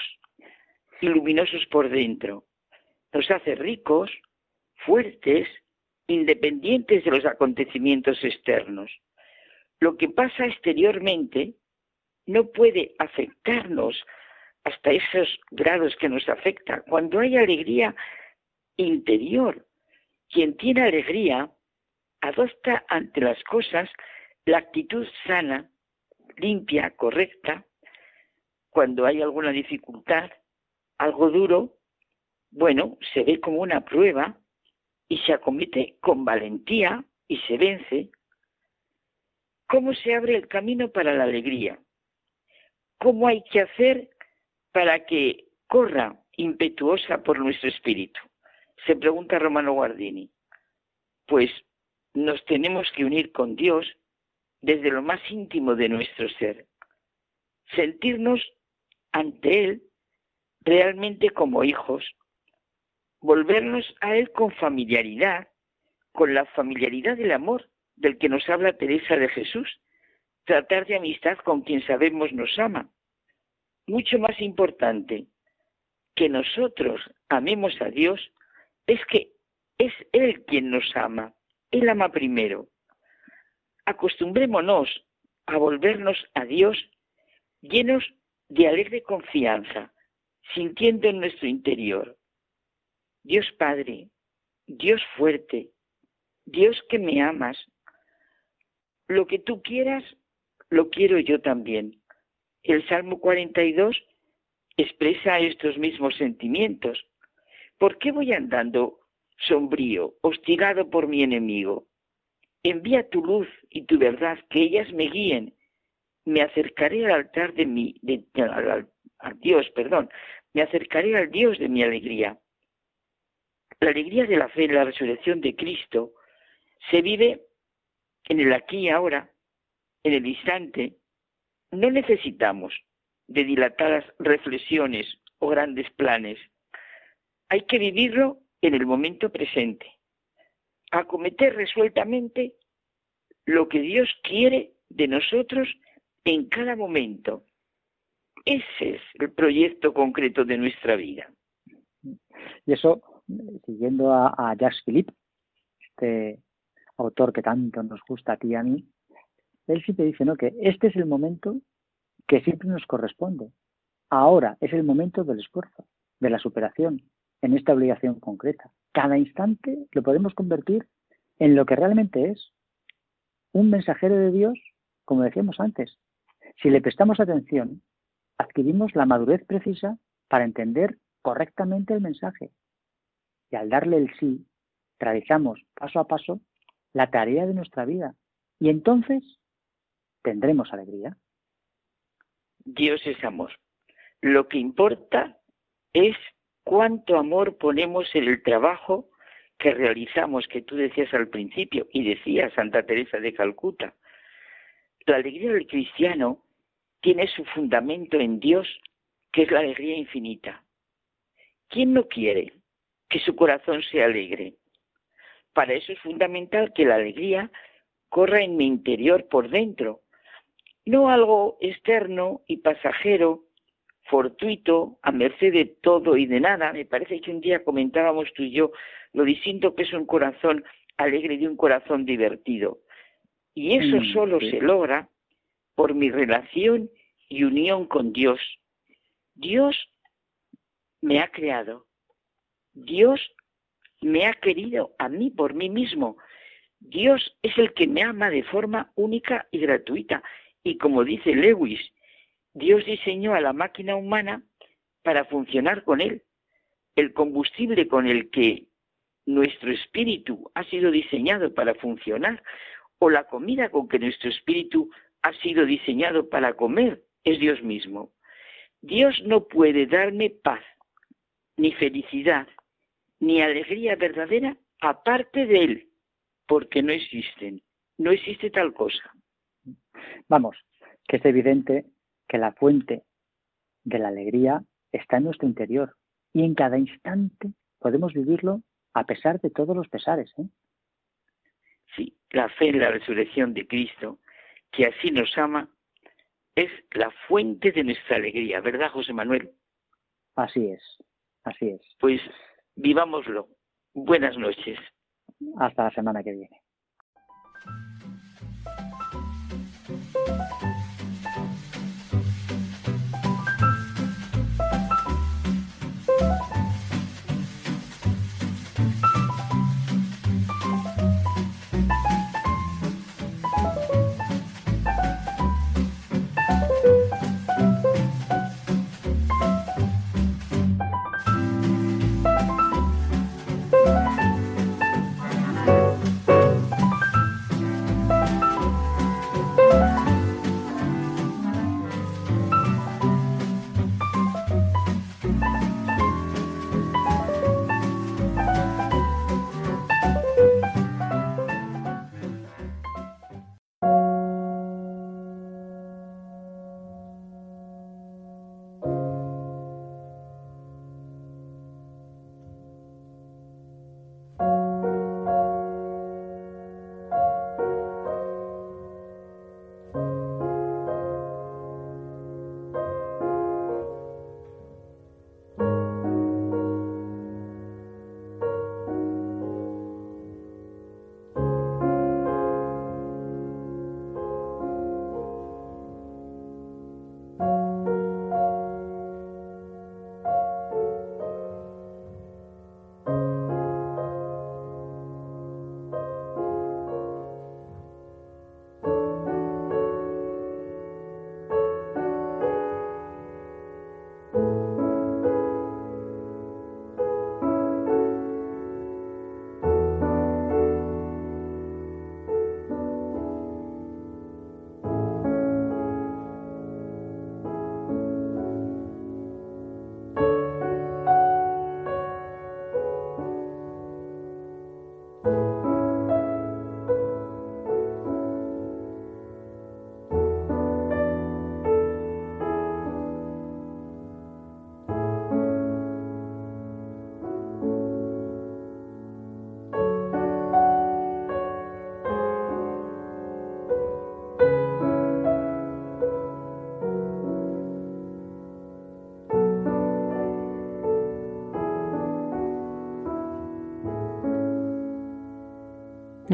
y luminosos por dentro. Nos hace ricos, fuertes, independientes de los acontecimientos externos. Lo que pasa exteriormente no puede afectarnos hasta esos grados que nos afecta. Cuando hay alegría interior, quien tiene alegría adopta ante las cosas la actitud sana, limpia, correcta. Cuando hay alguna dificultad, algo duro, bueno, se ve como una prueba y se acomete con valentía y se vence. ¿Cómo se abre el camino para la alegría? ¿Cómo hay que hacer para que corra impetuosa por nuestro espíritu? Se pregunta Romano Guardini. Pues nos tenemos que unir con Dios desde lo más íntimo de nuestro ser. Sentirnos ante Él realmente como hijos. Volvernos a Él con familiaridad, con la familiaridad del amor del que nos habla Teresa de Jesús. Tratar de amistad con quien sabemos nos ama mucho más importante que nosotros amemos a Dios es que es Él quien nos ama. Él ama primero. Acostumbrémonos a volvernos a Dios llenos de alegre confianza, sintiendo en nuestro interior. Dios Padre, Dios fuerte, Dios que me amas, lo que tú quieras, lo quiero yo también. El Salmo 42 expresa estos mismos sentimientos. ¿Por qué voy andando sombrío, hostigado por mi enemigo? Envía tu luz y tu verdad, que ellas me guíen. Me acercaré al altar de mi, de, al, Dios, perdón, me acercaré al Dios de mi alegría. La alegría de la fe en la resurrección de Cristo se vive en el aquí y ahora, en el instante, no necesitamos de dilatadas reflexiones o grandes planes. Hay que vivirlo en el momento presente. Acometer resueltamente lo que Dios quiere de nosotros en cada momento. Ese es el proyecto concreto de nuestra vida. Y eso, siguiendo a, Jacques Philippe, este autor que tanto nos gusta a ti y a mí, él siempre dice ¿no? que este es el momento que siempre nos corresponde. Ahora es el momento del esfuerzo, de la superación, en esta obligación concreta. Cada instante lo podemos convertir en lo que realmente es, un mensajero de Dios, como decíamos antes. Si le prestamos atención, adquirimos la madurez precisa para entender correctamente el mensaje. Y al darle el sí, realizamos paso a paso la tarea de nuestra vida. Y entonces tendremos alegría. Dios es amor. Lo que importa es cuánto amor ponemos en el trabajo que realizamos, que tú decías al principio, y decía Santa Teresa de Calcuta. La alegría del cristiano tiene su fundamento en Dios, que es la alegría infinita. ¿Quién no quiere que su corazón sea alegre? Para eso es fundamental que la alegría corra en mi interior por dentro, no algo externo y pasajero, fortuito, a merced de todo y de nada. Me parece que un día comentábamos tú y yo lo distinto que es un corazón alegre de un corazón divertido. Y eso mm, solo se logra por mi relación y unión con Dios. Dios me ha creado. Dios me ha querido a mí por mí mismo. Dios es el que me ama de forma única y gratuita. Y como dice Lewis, Dios diseñó a la máquina humana para funcionar con él. El combustible con el que nuestro espíritu ha sido diseñado para funcionar o la comida con que nuestro espíritu ha sido diseñado para comer es Dios mismo. Dios no puede darme paz, ni felicidad, ni alegría verdadera aparte de Él, porque no existen, no existe tal cosa. Vamos, que es evidente que la fuente de la alegría está en nuestro interior y en cada instante podemos vivirlo a pesar de todos los pesares. ¿eh? Sí, la fe en la resurrección de Cristo, que así nos ama, es la fuente de nuestra alegría, ¿verdad, José Manuel? Así es, así es. Pues vivámoslo. Buenas noches. Hasta la semana que viene.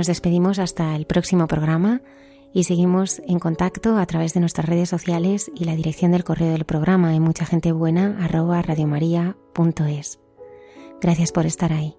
Nos despedimos hasta el próximo programa y seguimos en contacto a través de nuestras redes sociales y la dirección del correo del programa en mucha gente buena arroba radiomaria.es. Gracias por estar ahí.